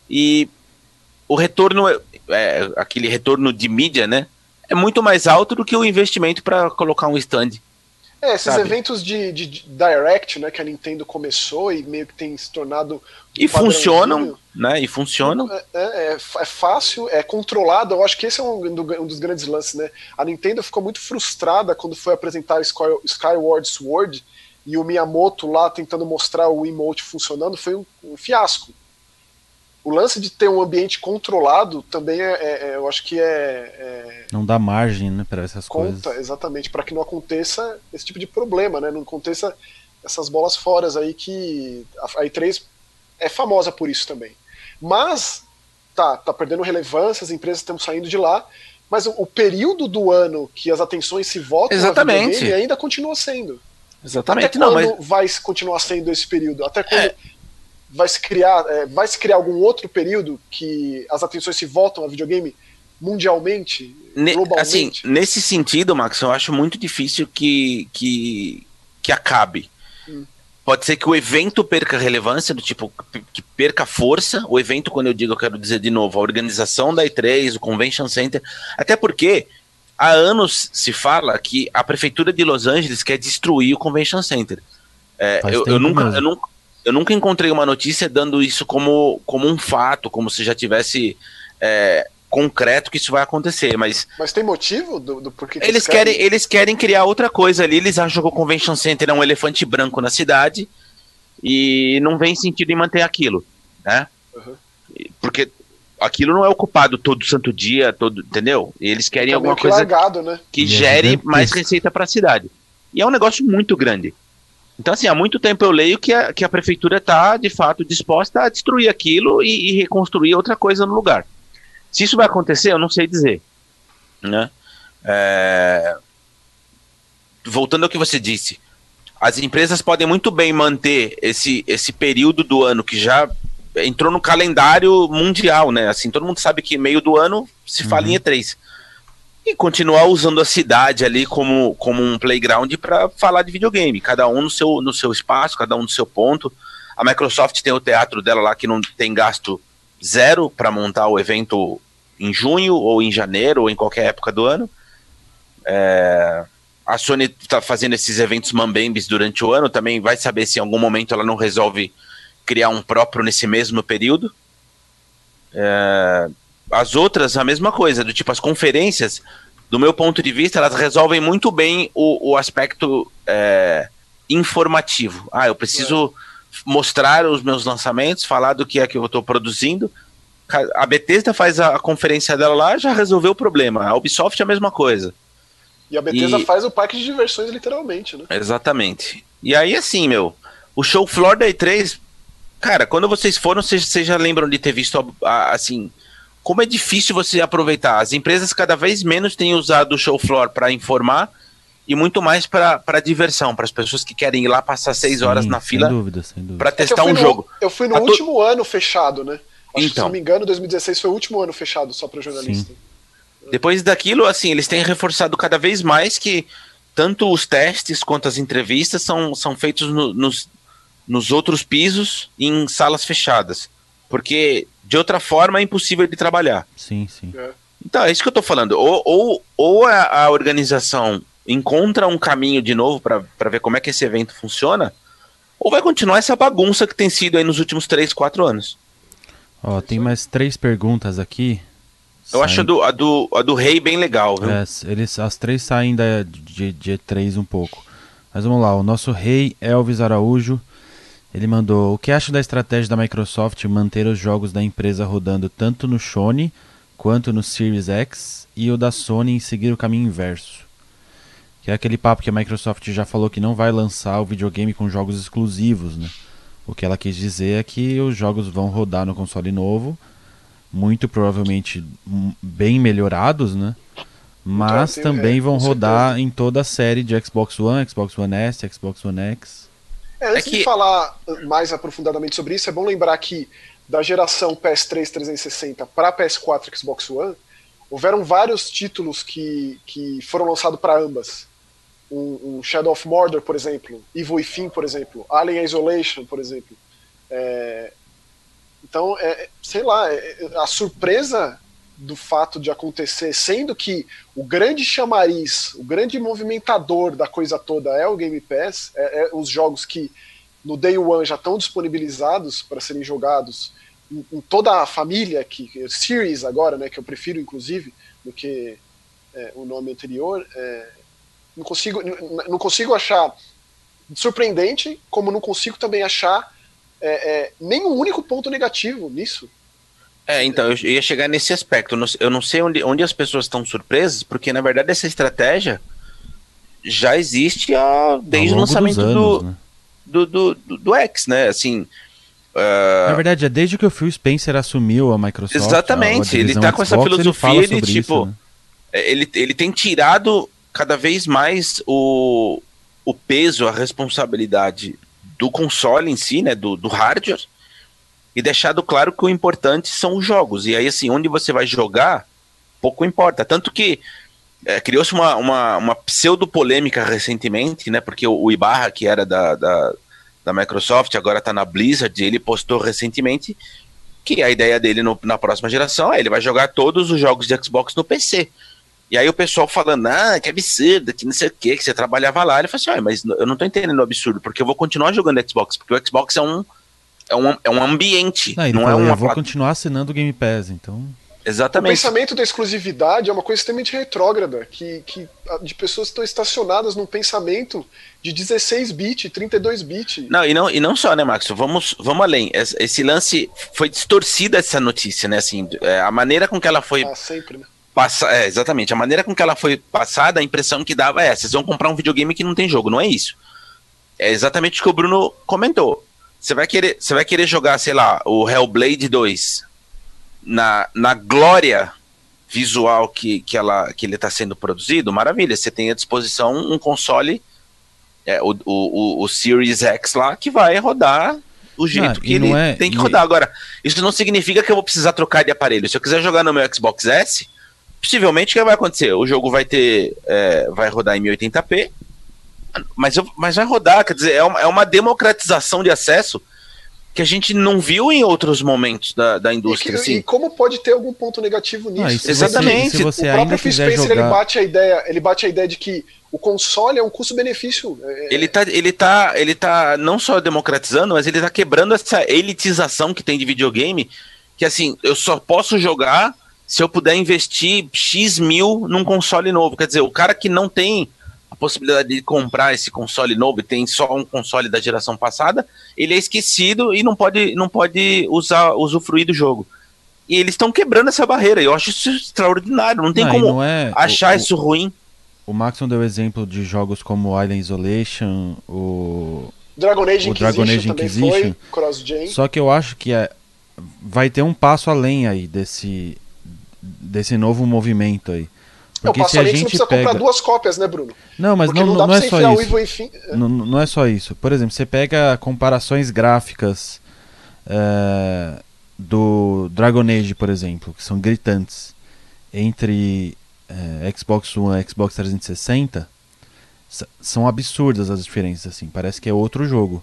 e o retorno, é, é, aquele retorno de mídia, né? É muito mais alto do que o investimento para colocar um stand. É, esses sabe? eventos de, de, de, Direct, né, que a Nintendo começou e meio que tem se tornado. E funcionam, né? E funcionam. É, é, é, é, fácil, é controlado. Eu acho que esse é um, um, dos grandes lances, né? A Nintendo ficou muito frustrada quando foi apresentar Sky, Skyward Sword e o Miyamoto lá tentando mostrar o emote funcionando foi um, um fiasco o lance de ter um ambiente controlado também é, é, é eu acho que é, é, não dá margem né para essas conta, coisas. exatamente para que não aconteça esse tipo de problema né? Não aconteça essas bolas fora aí que a, E3 é famosa por isso também. Mas tá tá perdendo relevância as empresas estão saindo de lá mas o, o período do ano que as atenções se voltam exatamente. ainda continua sendo. Exatamente. Até quando não, mas... vai continuar sendo esse período? Até quando é vai se criar, é, vai se criar algum outro período que as atenções se voltam a videogame mundialmente, ne globalmente? Assim, nesse sentido, Max, eu acho muito difícil que, que, que acabe. Hum. Pode ser que o evento perca relevância, do tipo, que perca força. O evento, quando eu digo, eu quero dizer de novo, a organização da E3, o Convention Center. Até porque há anos se fala que a prefeitura de Los Angeles quer destruir o Convention Center. É, eu, eu, nunca, eu, nunca, eu nunca encontrei uma notícia dando isso como, como um fato, como se já tivesse é, concreto que isso vai acontecer, mas... Mas tem motivo do, do porquê eles, eles querem? querem? Eles querem criar outra coisa ali, eles acham que o Convention Center é um elefante branco na cidade e não vem sentido em manter aquilo, né? Uhum. Porque aquilo não é ocupado todo santo dia, todo, entendeu? Eles querem alguma coisa largado, né? que gere mais receita para a cidade. E é um negócio muito grande. Então, assim, há muito tempo eu leio que a, que a prefeitura está, de fato, disposta a destruir aquilo e, e, reconstruir outra coisa no lugar. Se isso vai acontecer, eu não sei dizer. Né? É... Voltando ao que você disse, as empresas podem muito bem manter esse, esse período do ano que já entrou no calendário mundial, né? Assim, todo mundo sabe que meio do ano se fala uhum. em E3 e continuar usando a cidade ali como, como um playground para falar de videogame, cada um no seu, no seu espaço, cada um no seu ponto. A Microsoft tem o teatro dela lá que não tem gasto zero para montar o evento em junho ou em janeiro ou em qualquer época do ano. É, a Sony está fazendo esses eventos mambembes durante o ano, também vai saber se em algum momento ela não resolve criar um próprio nesse mesmo período. É, as outras, a mesma coisa, do tipo, as conferências, do meu ponto de vista, elas resolvem muito bem o, o aspecto é, informativo. Ah, eu preciso é. mostrar os meus lançamentos, falar do que é que eu estou produzindo. A Bethesda faz a, conferência dela lá, já resolveu o problema. A Ubisoft é a mesma coisa. E a Bethesda e... faz o parque de diversões, literalmente, né? Exatamente. E aí, assim, meu, o show floor da E3, cara, quando vocês foram, vocês, vocês já lembram de ter visto, assim, como é difícil você aproveitar. As empresas cada vez menos têm usado o show floor para informar e muito mais para diversão, para as pessoas que querem ir lá passar seis Sim, horas na fila para testar é um no, jogo. Eu fui no último ano fechado, né? Acho então, que, se não me engano, 2016 foi o último ano fechado só para jornalista. Sim. Depois daquilo, assim, eles têm reforçado cada vez mais que tanto os testes quanto as entrevistas são, são feitos no, nos, nos outros pisos em salas fechadas. Porque de outra forma é impossível de trabalhar. Sim, sim. É. Então, é isso que eu estou falando. Ou, ou, ou a, a, organização encontra um caminho de novo para ver como é que esse evento funciona, ou vai continuar essa bagunça que tem sido aí nos últimos 3, 4 anos. Ó, tem mais três perguntas aqui. Eu saem... acho a do, a, do, a do rei bem legal, viu? É, eles, as três saem da, de, de E3 um pouco. Mas vamos lá, o nosso rei Elvis Araújo ele mandou: O que acha da estratégia da Microsoft manter os jogos da empresa rodando tanto no Sony quanto no Series X e o da Sony em seguir o caminho inverso? Que é aquele papo que a Microsoft já falou que não vai lançar o videogame com jogos exclusivos, né? O que ela quis dizer é que os jogos vão rodar no console novo, muito provavelmente bem melhorados, né? Mas então, também é, vão rodar em toda a série de Xbox One, Xbox One S, Xbox One X. É, antes é que... de falar mais aprofundadamente sobre isso, é bom lembrar que da geração PS3 360 para PS4 e Xbox One, houveram vários títulos que, que foram lançados para ambas. Um, um, Shadow of Mordor, por exemplo, Evil Within, por exemplo, Alien Isolation, por exemplo. É, então, é, sei lá, é, a surpresa do fato de acontecer, sendo que o grande chamariz, o grande movimentador da coisa toda é o Game Pass, é, é os jogos que no Day One já estão disponibilizados para serem jogados em, em, toda a família, que Series agora, né, que eu prefiro inclusive do que é, o nome anterior, é, não consigo, não consigo achar surpreendente, como não consigo também achar é, é, nenhum único ponto negativo nisso. É, então, eu ia chegar nesse aspecto. Eu não sei onde, onde as pessoas estão surpresas, porque na verdade essa estratégia já existe há, desde o lançamento anos, do, né? do, do, do, do, X, né? Assim. Uh... Na verdade, é desde que o Phil Spencer assumiu a Microsoft. Exatamente, a, a ele tá com essa filosofia de tipo. Isso, né? É, ele, ele tem tirado cada vez mais o, o peso, a responsabilidade do console em si, né? Do, do hardware e deixado claro que o importante são os jogos. E aí, assim, onde você vai jogar, pouco importa. Tanto que é, criou-se uma, uma, uma pseudo-polêmica recentemente, né? Porque o, o Ibarra, que era da, da, da Microsoft, agora está na Blizzard, ele postou recentemente que a ideia dele no, na próxima geração é ele vai jogar todos os jogos de Xbox no PC. E aí o pessoal falando, ah, que absurdo, que não sei o que, que você trabalhava lá. Ele falou assim, mas eu não tô entendendo o absurdo, porque eu vou continuar jogando Xbox, porque o Xbox é um é um, é um ambiente. Não, não é falou, uma eu vou continuar assinando o Game Pass, então. Exatamente. O pensamento da exclusividade é uma coisa extremamente retrógrada, que, que de pessoas que estão estacionadas num pensamento de 16 bit, 32 bit. Não, e não, e não só, né, Max? Vamos, vamos além. Esse lance foi distorcida essa notícia, né? Assim, é, a maneira com que ela foi. Ah, sempre, né? Passa, é, exatamente. A maneira com que ela foi passada, a impressão que dava é: vocês vão comprar um videogame que não tem jogo. Não é isso. É exatamente o que o Bruno comentou. Você vai querer, você vai querer jogar, sei lá, o Hellblade 2 na, na glória visual que, que, ela, que ele está sendo produzido, maravilha. Você tem à disposição um console, é, o, o, o Series X lá, que vai rodar o jeito que ele é, tem que rodar. Agora, isso não significa que eu vou precisar trocar de aparelho. Se eu quiser jogar no meu Xbox S, possivelmente o que vai acontecer? O jogo vai ter. É, vai rodar em 1080p, mas, eu, mas vai rodar, quer dizer, é uma, é uma democratização de acesso que a gente não viu em outros momentos da, da indústria. E, que, assim. e como pode ter algum ponto negativo nisso? Ah, Exatamente. Você, se você o próprio Phil Spencer jogar... ele bate a ideia, ele bate a ideia de que o console é um custo-benefício. É... Ele tá, ele tá, ele tá não só democratizando, mas ele tá quebrando essa elitização que tem de videogame, que assim, eu só posso jogar se eu puder investir X mil num console novo. Quer dizer, o cara que não tem a possibilidade de comprar esse console novo e tem só um console da geração passada, ele é esquecido e não pode, não pode usar, usufruir do jogo. E eles estão quebrando essa barreira. Eu acho isso extraordinário. Não tem não, como não é, achar o, isso ruim. O Maxon deu exemplo de jogos como Alien Isolation, o Dragon Age o Dragon Age Inquisition. Foi, só que eu acho que é, vai ter um passo além aí desse desse novo movimento aí. Porque não, se a gente precisa pega... comprar duas cópias, né, Bruno? Não, mas não, não, não é só isso. Enfim... Não, não é só isso. Por exemplo, você pega comparações gráficas é, do Dragon Age, por exemplo, que são gritantes, entre é, Xbox One e Xbox 360, são absurdas as diferenças, assim. Parece que é outro jogo.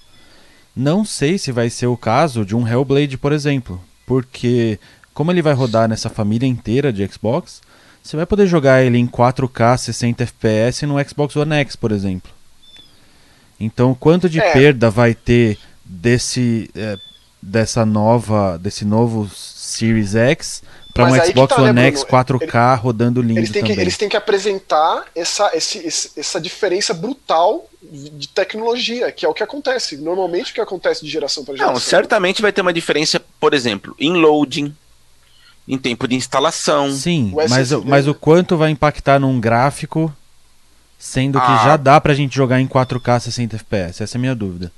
Não sei se vai ser o caso de um Hellblade, por exemplo, porque como ele vai rodar nessa família inteira de Xbox, você vai poder jogar ele em 4K 60 FPS no Xbox One X, por exemplo. Então, quanto de é. perda vai ter desse é, dessa nova desse novo Series X para um Xbox tá, né, One né, X 4K Ele, rodando lindo eles têm também. Que, eles têm que apresentar essa, esse, essa diferença brutal de tecnologia, que é o que acontece. Normalmente o que acontece de geração para geração. Não, certamente vai ter uma diferença, por exemplo, em loading, em tempo de instalação. Sim, mas, mas o quanto vai impactar num gráfico, sendo que ah. já dá pra gente jogar em 4K 60 FPS? Essa é a minha dúvida.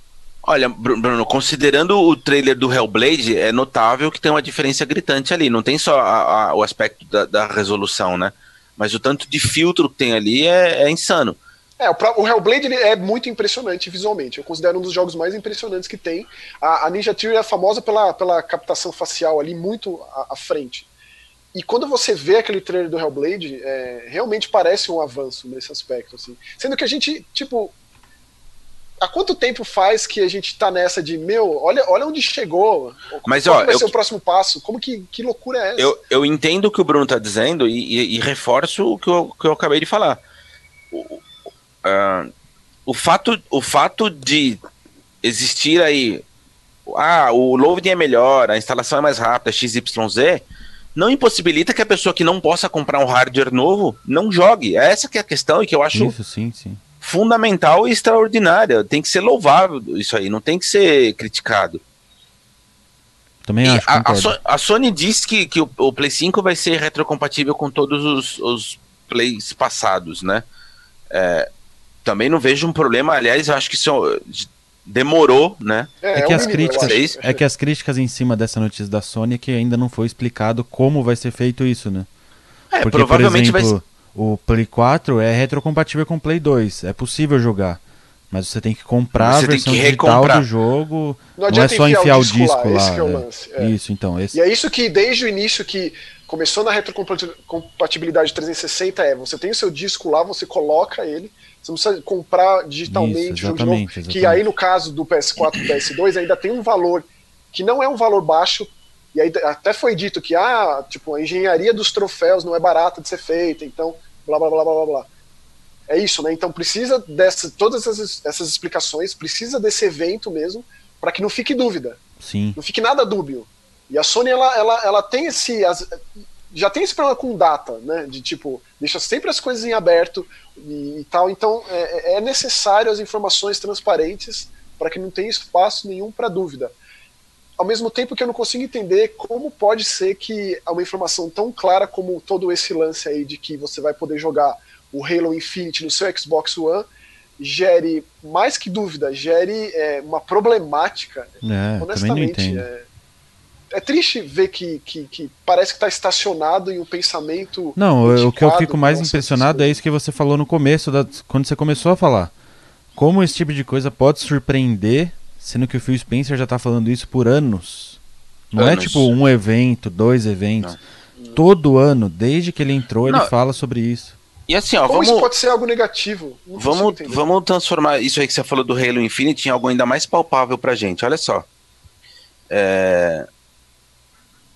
Olha, Bruno, considerando o trailer do Hellblade, é notável que tem uma diferença gritante ali. Não tem só a, a, o aspecto da, da, resolução, né? Mas o tanto de filtro que tem ali é, é insano. É, o Hellblade ele é muito impressionante visualmente. Eu considero um dos jogos mais impressionantes que tem. A, a Ninja Theory é famosa pela, pela captação facial ali muito à, à frente. E quando você vê aquele trailer do Hellblade, é, realmente parece um avanço nesse aspecto. Assim. Sendo que a gente, tipo. Há quanto tempo faz que a gente tá nessa de, meu, olha, olha onde chegou? Mas, Qual ó, vai eu, ser o próximo passo? Como que, que loucura é essa? Eu, eu entendo o que o Bruno tá dizendo e, e, e reforço o que eu, que eu acabei de falar. O, uh, o, fato, o fato de existir aí. Ah, o loading é melhor, a instalação é mais rápida, XYZ não impossibilita que a pessoa que não possa comprar um hardware novo não jogue. Essa que é a questão e que eu acho isso, sim, sim. fundamental e extraordinária. Tem que ser louvável isso aí, não tem que ser criticado. Também acho. A, a, so, a, Sony diz que, que o, o, Play 5 vai ser retrocompatível com todos os, os Plays passados, né? É, também não vejo um problema. Aliás, eu acho que isso demorou, né? É, é que, é as críticas, é que as críticas em cima dessa notícia da Sony é que ainda não foi explicado como vai ser feito isso, né? É, Porque, provavelmente por exemplo, vai... o Play 4 é retrocompatível com o Play 2, é possível jogar. Mas você tem que comprar você a versão digital do jogo. Não, não é só enfiar o disco, disco lá. lá é o é. Isso, então. Esse... E é isso que desde o início que começou na retrocompatibilidade 360 é, você tem o seu disco lá, você coloca ele, você não precisa comprar digitalmente Isso, exatamente, novo, exatamente. que aí no caso do PS4 e PS2 ainda tem um valor que não é um valor baixo, e aí até foi dito que ah, tipo, a engenharia dos troféus não é barata de ser feita, então blá blá blá blá blá. blá. É isso, né? Então precisa dessa todas essas, essas explicações, precisa desse evento mesmo, para que não fique dúvida. Sim. Não fique nada dúbio. E a Sony ela, ela, ela tem esse já tem esse problema com data, né? De tipo, deixa sempre as coisas em aberto e, e tal. Então é, é, necessário as informações transparentes para que não tenha espaço nenhum para dúvida. Ao mesmo tempo que eu não consigo entender como pode ser que uma informação tão clara como todo esse lance aí de que você vai poder jogar o Halo Infinite no seu Xbox One gere mais que dúvida, gere é, uma problemática. É, honestamente, é, é triste ver que, que, que parece que está estacionado em um pensamento. Não, o que eu fico mais impressionado é isso que você falou no começo, da, quando você começou a falar. Como esse tipo de coisa pode surpreender, sendo que o Phil Spencer já está falando isso por anos. Não é anos. é tipo um evento, dois eventos. Não. Todo ano, desde que ele entrou, ele Não. fala sobre isso. E assim, ó, Como vamos... isso pode ser algo negativo? vamos, vamos transformar isso aí que você falou do Halo Infinite em algo ainda mais palpável pra gente. Olha só. É...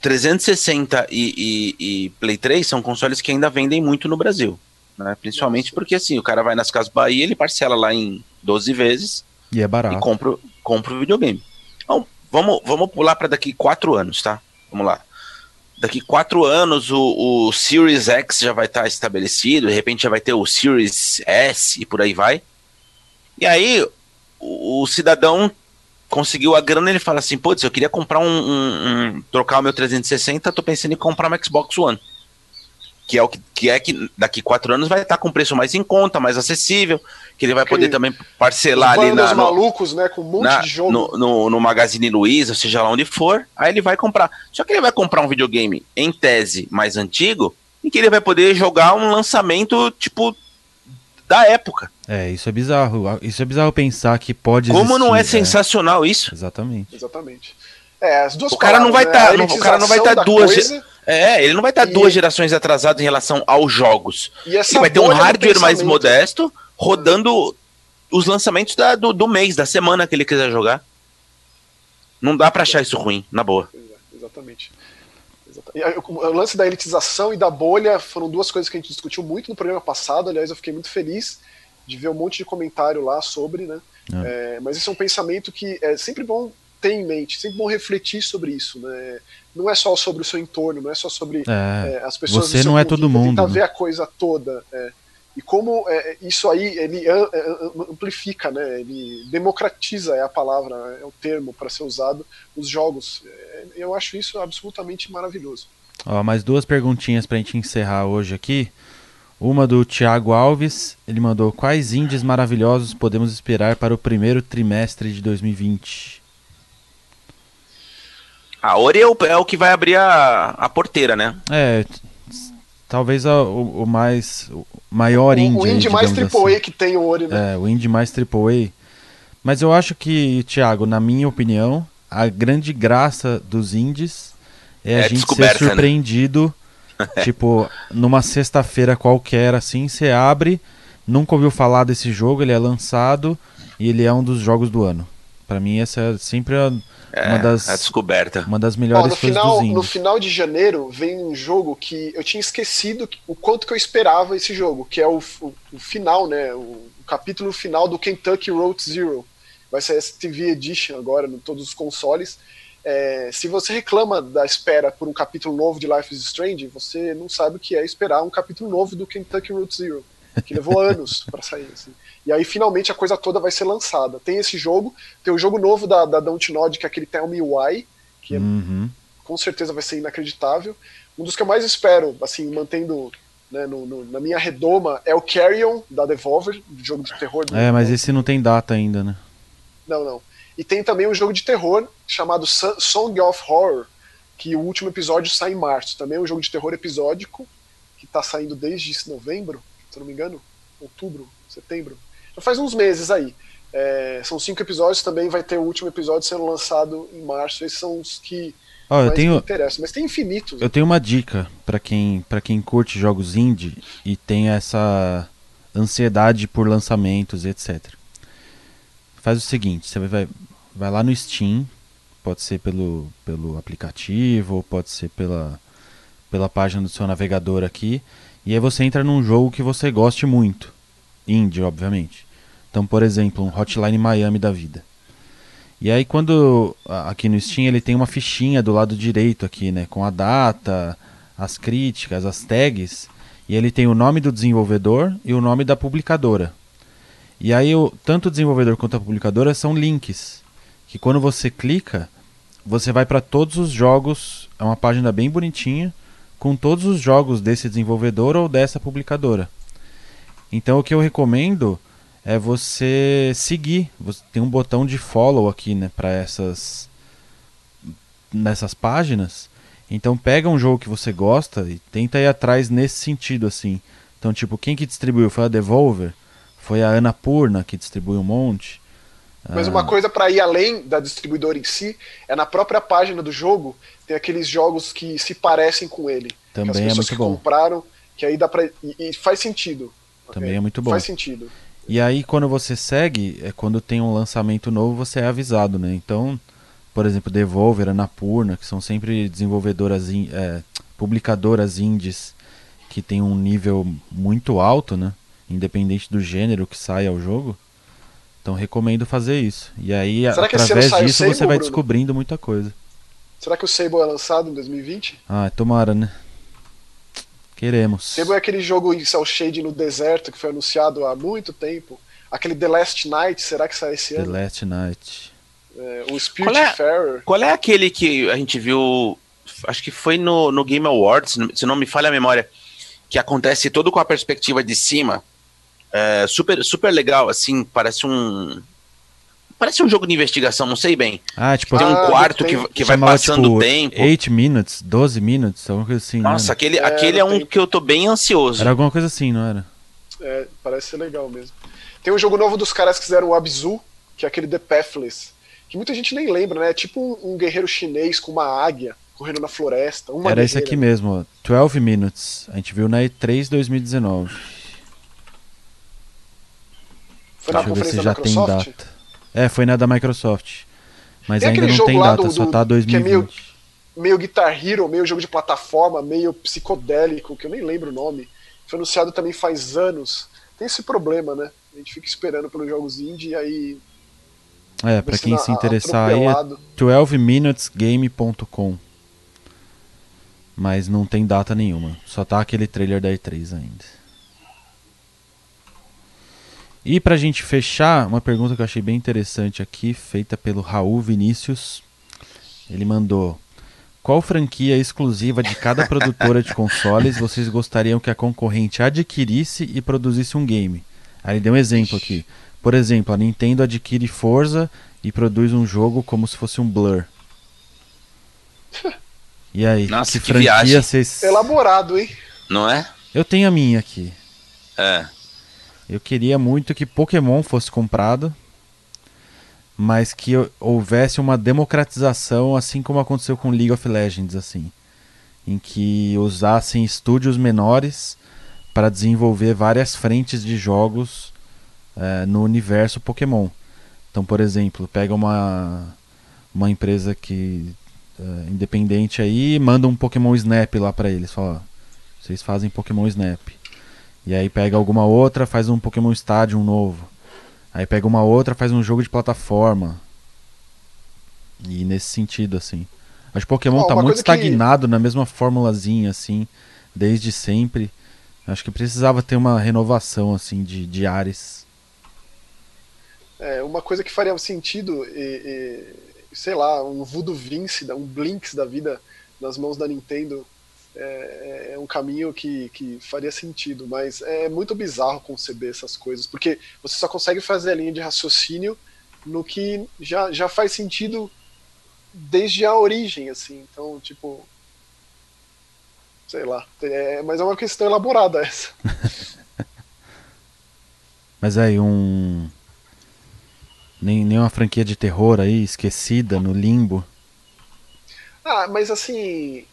360 e, e, e, Play 3 são consoles que ainda vendem muito no Brasil. Né? Principalmente porque assim, o cara vai nas casas Bahia, ele parcela lá em 12 vezes. E é barato. E compra, compra o videogame. Então, vamos, vamos pular para daqui 4 anos, tá? Vamos lá. Daqui 4 anos o, o Series X já vai estar tá estabelecido, de repente já vai ter o Series S e por aí vai. E aí o, o cidadão conseguiu a grana, ele fala assim, putz, eu queria comprar um, um, um, trocar o meu 360, tô pensando em comprar um Xbox One. Que é o que, que é que daqui quatro anos vai estar com preço mais em conta, mais acessível, que ele vai poder também parcelar ali na, no, malucos, né, com um monte na, de jogo. No, no, no Magazine Luiza, seja lá onde for, aí ele vai comprar. Só que ele vai comprar um videogame em tese mais antigo, em que ele vai poder jogar um lançamento tipo da época. É, isso é bizarro. Isso é bizarro pensar que pode Como existir, não é, é sensacional isso? Exatamente. Exatamente. É, as duas o cara não vai estar, né? tá, o cara não vai estar tá duas, coisa, é, ele não vai estar tá e... duas gerações atrasado em relação aos jogos. E ele vai ter um hardware mais modesto, rodando os lançamentos da, do, do mês, da semana que ele quiser jogar. Não dá para achar isso ruim, na boa. Exatamente. O lance da elitização e da bolha foram duas coisas que a gente discutiu muito no programa passado. Aliás, eu fiquei muito feliz de ver um monte de comentário lá sobre, né? É. É, mas esse é um pensamento que é sempre bom ter em mente, sempre bom refletir sobre isso, né? Não é só sobre o seu entorno, não é só sobre é, é as pessoas. Você não é todo mundo. Tentar né? ver a coisa toda. É. E como é, isso aí ele amplifica, né? Ele democratiza é a palavra, é o termo para ser usado os jogos. eu acho isso absolutamente maravilhoso. Ó, mais duas perguntinhas para a gente encerrar hoje aqui. Uma do Thiago Alves, ele mandou: Quais indies maravilhosos podemos esperar para o primeiro trimestre de 2020? A Ori é o, é o que vai abrir a, a porteira, né? É. talvez a- o, o mais o maior O, indie. o aí, indie mais digamos AAA assim. que tem o Ori, né? É, o indie mais AAA. Mas eu acho que, Thiago, na minha opinião, a grande graça dos indies é, É a gente ser né? surpreendido. tipo, numa sexta-feira qualquer, assim, você abre, nunca ouviu falar desse jogo, ele é lançado e ele é um dos jogos do ano. Pra mim, essa é sempre a- É, uma, das, a descoberta. uma das Ó, melhores no, coisas final, no final de janeiro vem um jogo que eu tinha esquecido que- o quanto que eu esperava esse jogo, que é o, o- o final, né? O, o capítulo final do Kentucky Road Zero. Vai ser STV Edition agora, em todos os consoles. É, se você reclama da espera por um capítulo novo de Life is Strange, você não sabe o que é esperar um capítulo novo do Kentucky Road Zero, que levou anos para sair. assim. E aí finalmente a coisa toda vai ser lançada. Tem esse jogo, tem o jogo novo da, da Dontnod, que é aquele Tell Me Why, que é Uhum. com certeza vai ser inacreditável. Um dos que eu mais espero, assim, mantendo né, no- no- na minha redoma, é o Carrion, da Devolver, jogo de terror. do- É, mas esse não tem data ainda, né? Não, não. E tem também um jogo de terror chamado Son- Song of Horror, que o último episódio sai em março. Também é um jogo de terror episódico, que tá saindo desde novembro, se eu não me engano, outubro, setembro. Faz uns meses aí. É, são cinco episódios, também vai ter o último episódio sendo lançado em março. Esses são os que eu mais me tenho, interessam. Mas tem infinitos. Eu tenho uma dica pra quem, pra quem curte jogos indie e tem essa ansiedade por lançamentos e etc. Faz o seguinte, você vai, vai lá no Steam, pode ser pelo, pelo aplicativo, ou pode ser pela, pela página do seu navegador aqui, e aí você entra num jogo que você goste muito. Indie, obviamente. Então, por exemplo, um Hotline Miami da vida. E aí quando aqui no Steam ele tem uma fichinha do lado direito aqui, né, com a data, as críticas, as tags, e ele tem o nome do desenvolvedor e o nome da publicadora. E aí o, tanto o desenvolvedor quanto a publicadora são links, que quando você clica, você vai para todos os jogos, é uma página bem bonitinha, com todos os jogos desse desenvolvedor ou dessa publicadora. Então o que eu recomendo é você seguir. Você tem um botão de follow aqui, né, para essas nessas páginas. Então pega um jogo que você gosta e tenta ir atrás nesse sentido assim. Então, tipo, quem que distribuiu foi a Devolver, foi a Annapurna que distribuiu um monte. Mas Ah, uma coisa para ir além da distribuidora em si é na própria página do jogo tem aqueles jogos que se parecem com ele. que as Também é pessoas muito que bom. compraram, que aí dá pra. E, e faz sentido. Também é muito bom. Faz sentido. E aí quando você segue, é quando tem um lançamento novo, você é avisado, né? Então, por exemplo, Devolver, Annapurna, que são sempre desenvolvedoras, in- é, publicadoras indies que tem um nível muito alto, né? Independente do gênero que saia ao jogo. Então recomendo fazer isso. E aí, Será através sai disso, Sable, você vai Bruno? descobrindo muita coisa. Será que o Sable é lançado em 2020? Ah, tomara, né? Queremos. É aquele jogo em cel shade no deserto que foi anunciado há muito tempo. Aquele The Last Night, será que sai esse The ano? Last Night. É, o Qual é? Spiritfarer. Qual é aquele que a gente viu? Acho que foi no, no Game Awards, se não me falha a memória, que acontece todo com a perspectiva de cima. É, super, super legal, assim, parece um. Parece um jogo de investigação, não sei bem. Ah, tipo, Tem um Ah, quarto que, que vai passando tipo, o tempo. 8 minutes, 12 minutes, alguma coisa assim. não Nossa, aquele, É, aquele é um tem- que eu tô bem ansioso. Era alguma coisa assim, não era? É, parece ser legal mesmo. Tem um jogo novo dos caras que fizeram o Abzu, que é aquele The Pathless, que muita gente nem lembra, né? É tipo um, um guerreiro chinês com uma águia correndo na floresta. Uma Era esse guerreira. aqui mesmo, ó, 12 minutes. A gente viu na E3 2019. Foi na Deixa eu ver se já tem data. É, foi na da Microsoft. Mas Tem ainda não tem data, do- só tá que é 2020. meio- Meio Guitar Hero, meio jogo de plataforma, meio psicodélico, que eu nem lembro o nome. Foi anunciado também faz anos. Tem esse problema, né? A gente fica esperando pelos jogos indie e aí. É, pra quem se interessar aí é atropelado. 12minutesgame.com. Mas não tem data nenhuma. Só tá aquele trailer da E3 ainda. E pra gente fechar, uma pergunta que eu achei bem interessante aqui, feita pelo Raul Vinícius. Ele mandou: Qual franquia exclusiva de cada produtora de consoles vocês gostariam que a concorrente adquirisse e produzisse um game? Aí ele deu um exemplo aqui. Por exemplo, a Nintendo adquire Forza e produz um jogo como se fosse um Blur. E aí, Nossa, que que franquia viagem. vocês. Elaborado, hein? Não é? Eu tenho a minha aqui. É. Eu queria muito que Pokémon fosse comprado, mas que houvesse uma democratização, assim como aconteceu com League of Legends, assim, em que usassem estúdios menores para desenvolver várias frentes de jogos é, no universo Pokémon. Então, por exemplo, pega uma uma empresa que é, independente aí, manda um Pokémon Snap lá para eles, fala, vocês fazem Pokémon Snap. E aí pega alguma outra, faz um Pokémon Stadium novo. Aí pega uma outra, faz um jogo de plataforma. E nesse sentido, assim. Acho que Pokémon oh, tá muito estagnado que... na mesma formulazinha, assim, desde sempre. Acho que precisava ter uma renovação, assim, de, de ares. É, uma coisa que faria sentido, e, e, sei lá, um Voodoo Vince, um Blinks da vida nas mãos da Nintendo é, é, um caminho que, que faria sentido, mas é muito bizarro conceber essas coisas, porque você só consegue fazer a linha de raciocínio no que já, já faz sentido desde a origem, assim. Então, tipo. Sei lá. É, mas é uma questão elaborada essa. mas aí, um. Nem, nem uma franquia de terror aí, esquecida, no limbo. Ah, mas assim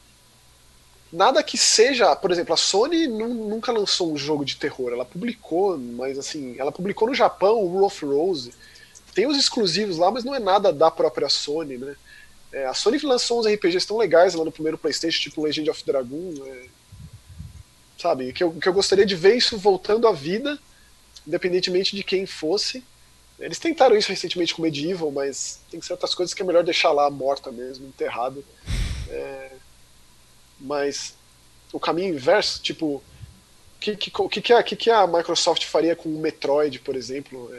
nada que seja, por exemplo, a Sony nunca lançou um jogo de terror, ela publicou, mas assim, ela publicou no Japão o Rule of Rose. Tem os exclusivos lá, mas não é nada da própria Sony, né? É, a Sony lançou uns RPGs tão legais lá no primeiro PlayStation, tipo Legend of Dragon, é, sabe? Que eu, que eu gostaria de ver isso voltando à vida, independentemente de quem fosse. Eles tentaram isso recentemente com Medieval, mas tem certas coisas que é melhor deixar lá morta mesmo, enterrada. É, mas o caminho inverso, tipo, o que, que, que, que, a, que, que a Microsoft faria com o Metroid, por exemplo?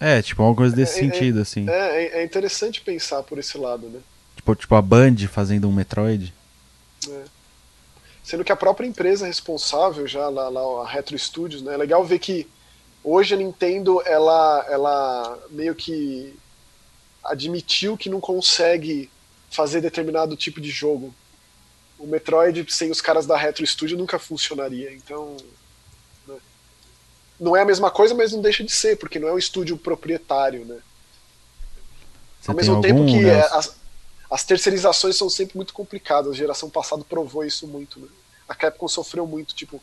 É, é tipo, alguma coisa desse é, é sentido, é, assim. É, é interessante pensar por esse lado, né? Tipo, tipo a Band fazendo um Metroid. É. Sendo que a própria empresa responsável já, lá, lá, a Retro Studios, né? É legal ver que hoje a Nintendo, ela, ela meio que admitiu que não consegue fazer determinado tipo de jogo o Metroid sem os caras da Retro Studio nunca funcionaria. Então. Né? Não é a mesma coisa, mas não deixa de ser, porque não é um estúdio proprietário, né? Você Ao mesmo tempo que é, as, as, terceirizações são sempre muito complicadas. A geração passada provou isso muito, né? A Capcom sofreu muito, tipo,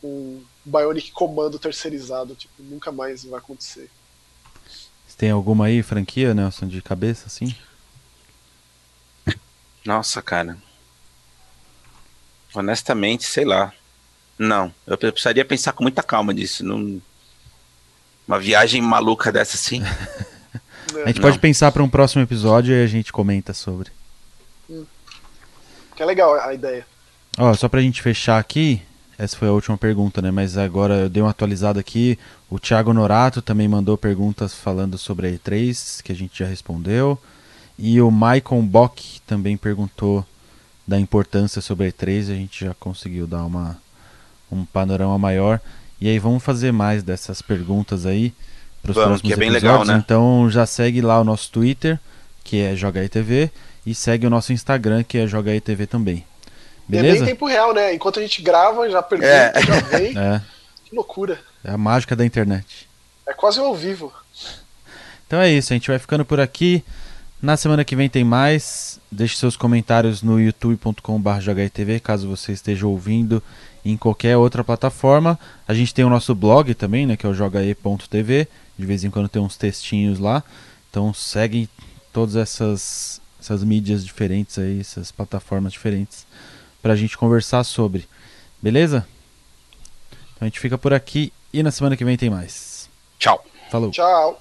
com um Bionic Comando terceirizado, tipo, nunca mais vai acontecer. Você tem alguma aí, franquia, Nelson, de cabeça, assim? Nossa, cara. Honestamente, sei lá. Não, eu precisaria pensar com muita calma disso. Num... Uma viagem maluca dessa assim. a gente Não. pode pensar para um próximo episódio e a gente comenta sobre. Hum. Que é legal a ideia. Ó, só pra gente fechar aqui, essa foi a última pergunta, né? Mas agora eu dei uma atualizada aqui. O Thiago Norato também mandou perguntas falando sobre a E3, que a gente já respondeu. E o Michael Bock também perguntou da importância sobre a E3, a gente já conseguiu dar uma, um panorama maior. E aí vamos fazer mais dessas perguntas aí para os próximos que é bem episódios. Legal, né? Então já segue lá o nosso Twitter, que é JogaITV, e segue o nosso Instagram, que é JogaITV também. Beleza? É bem tempo real, né? Enquanto a gente grava, já pergunta, é. já vem. É. Que loucura. É a mágica da internet. É quase ao vivo. Então é isso, a gente vai ficando por aqui. Na semana que vem tem mais. Deixe seus comentários no youtube.com.br caso você esteja ouvindo em qualquer outra plataforma. A gente tem o nosso blog também, né, que é o jogae.tv. De vez em quando tem uns textinhos lá. Então segue todas essas, essas mídias diferentes aí, essas plataformas diferentes para a gente conversar sobre. Beleza? Então a gente fica por aqui e na semana que vem tem mais. Tchau. Falou. Tchau.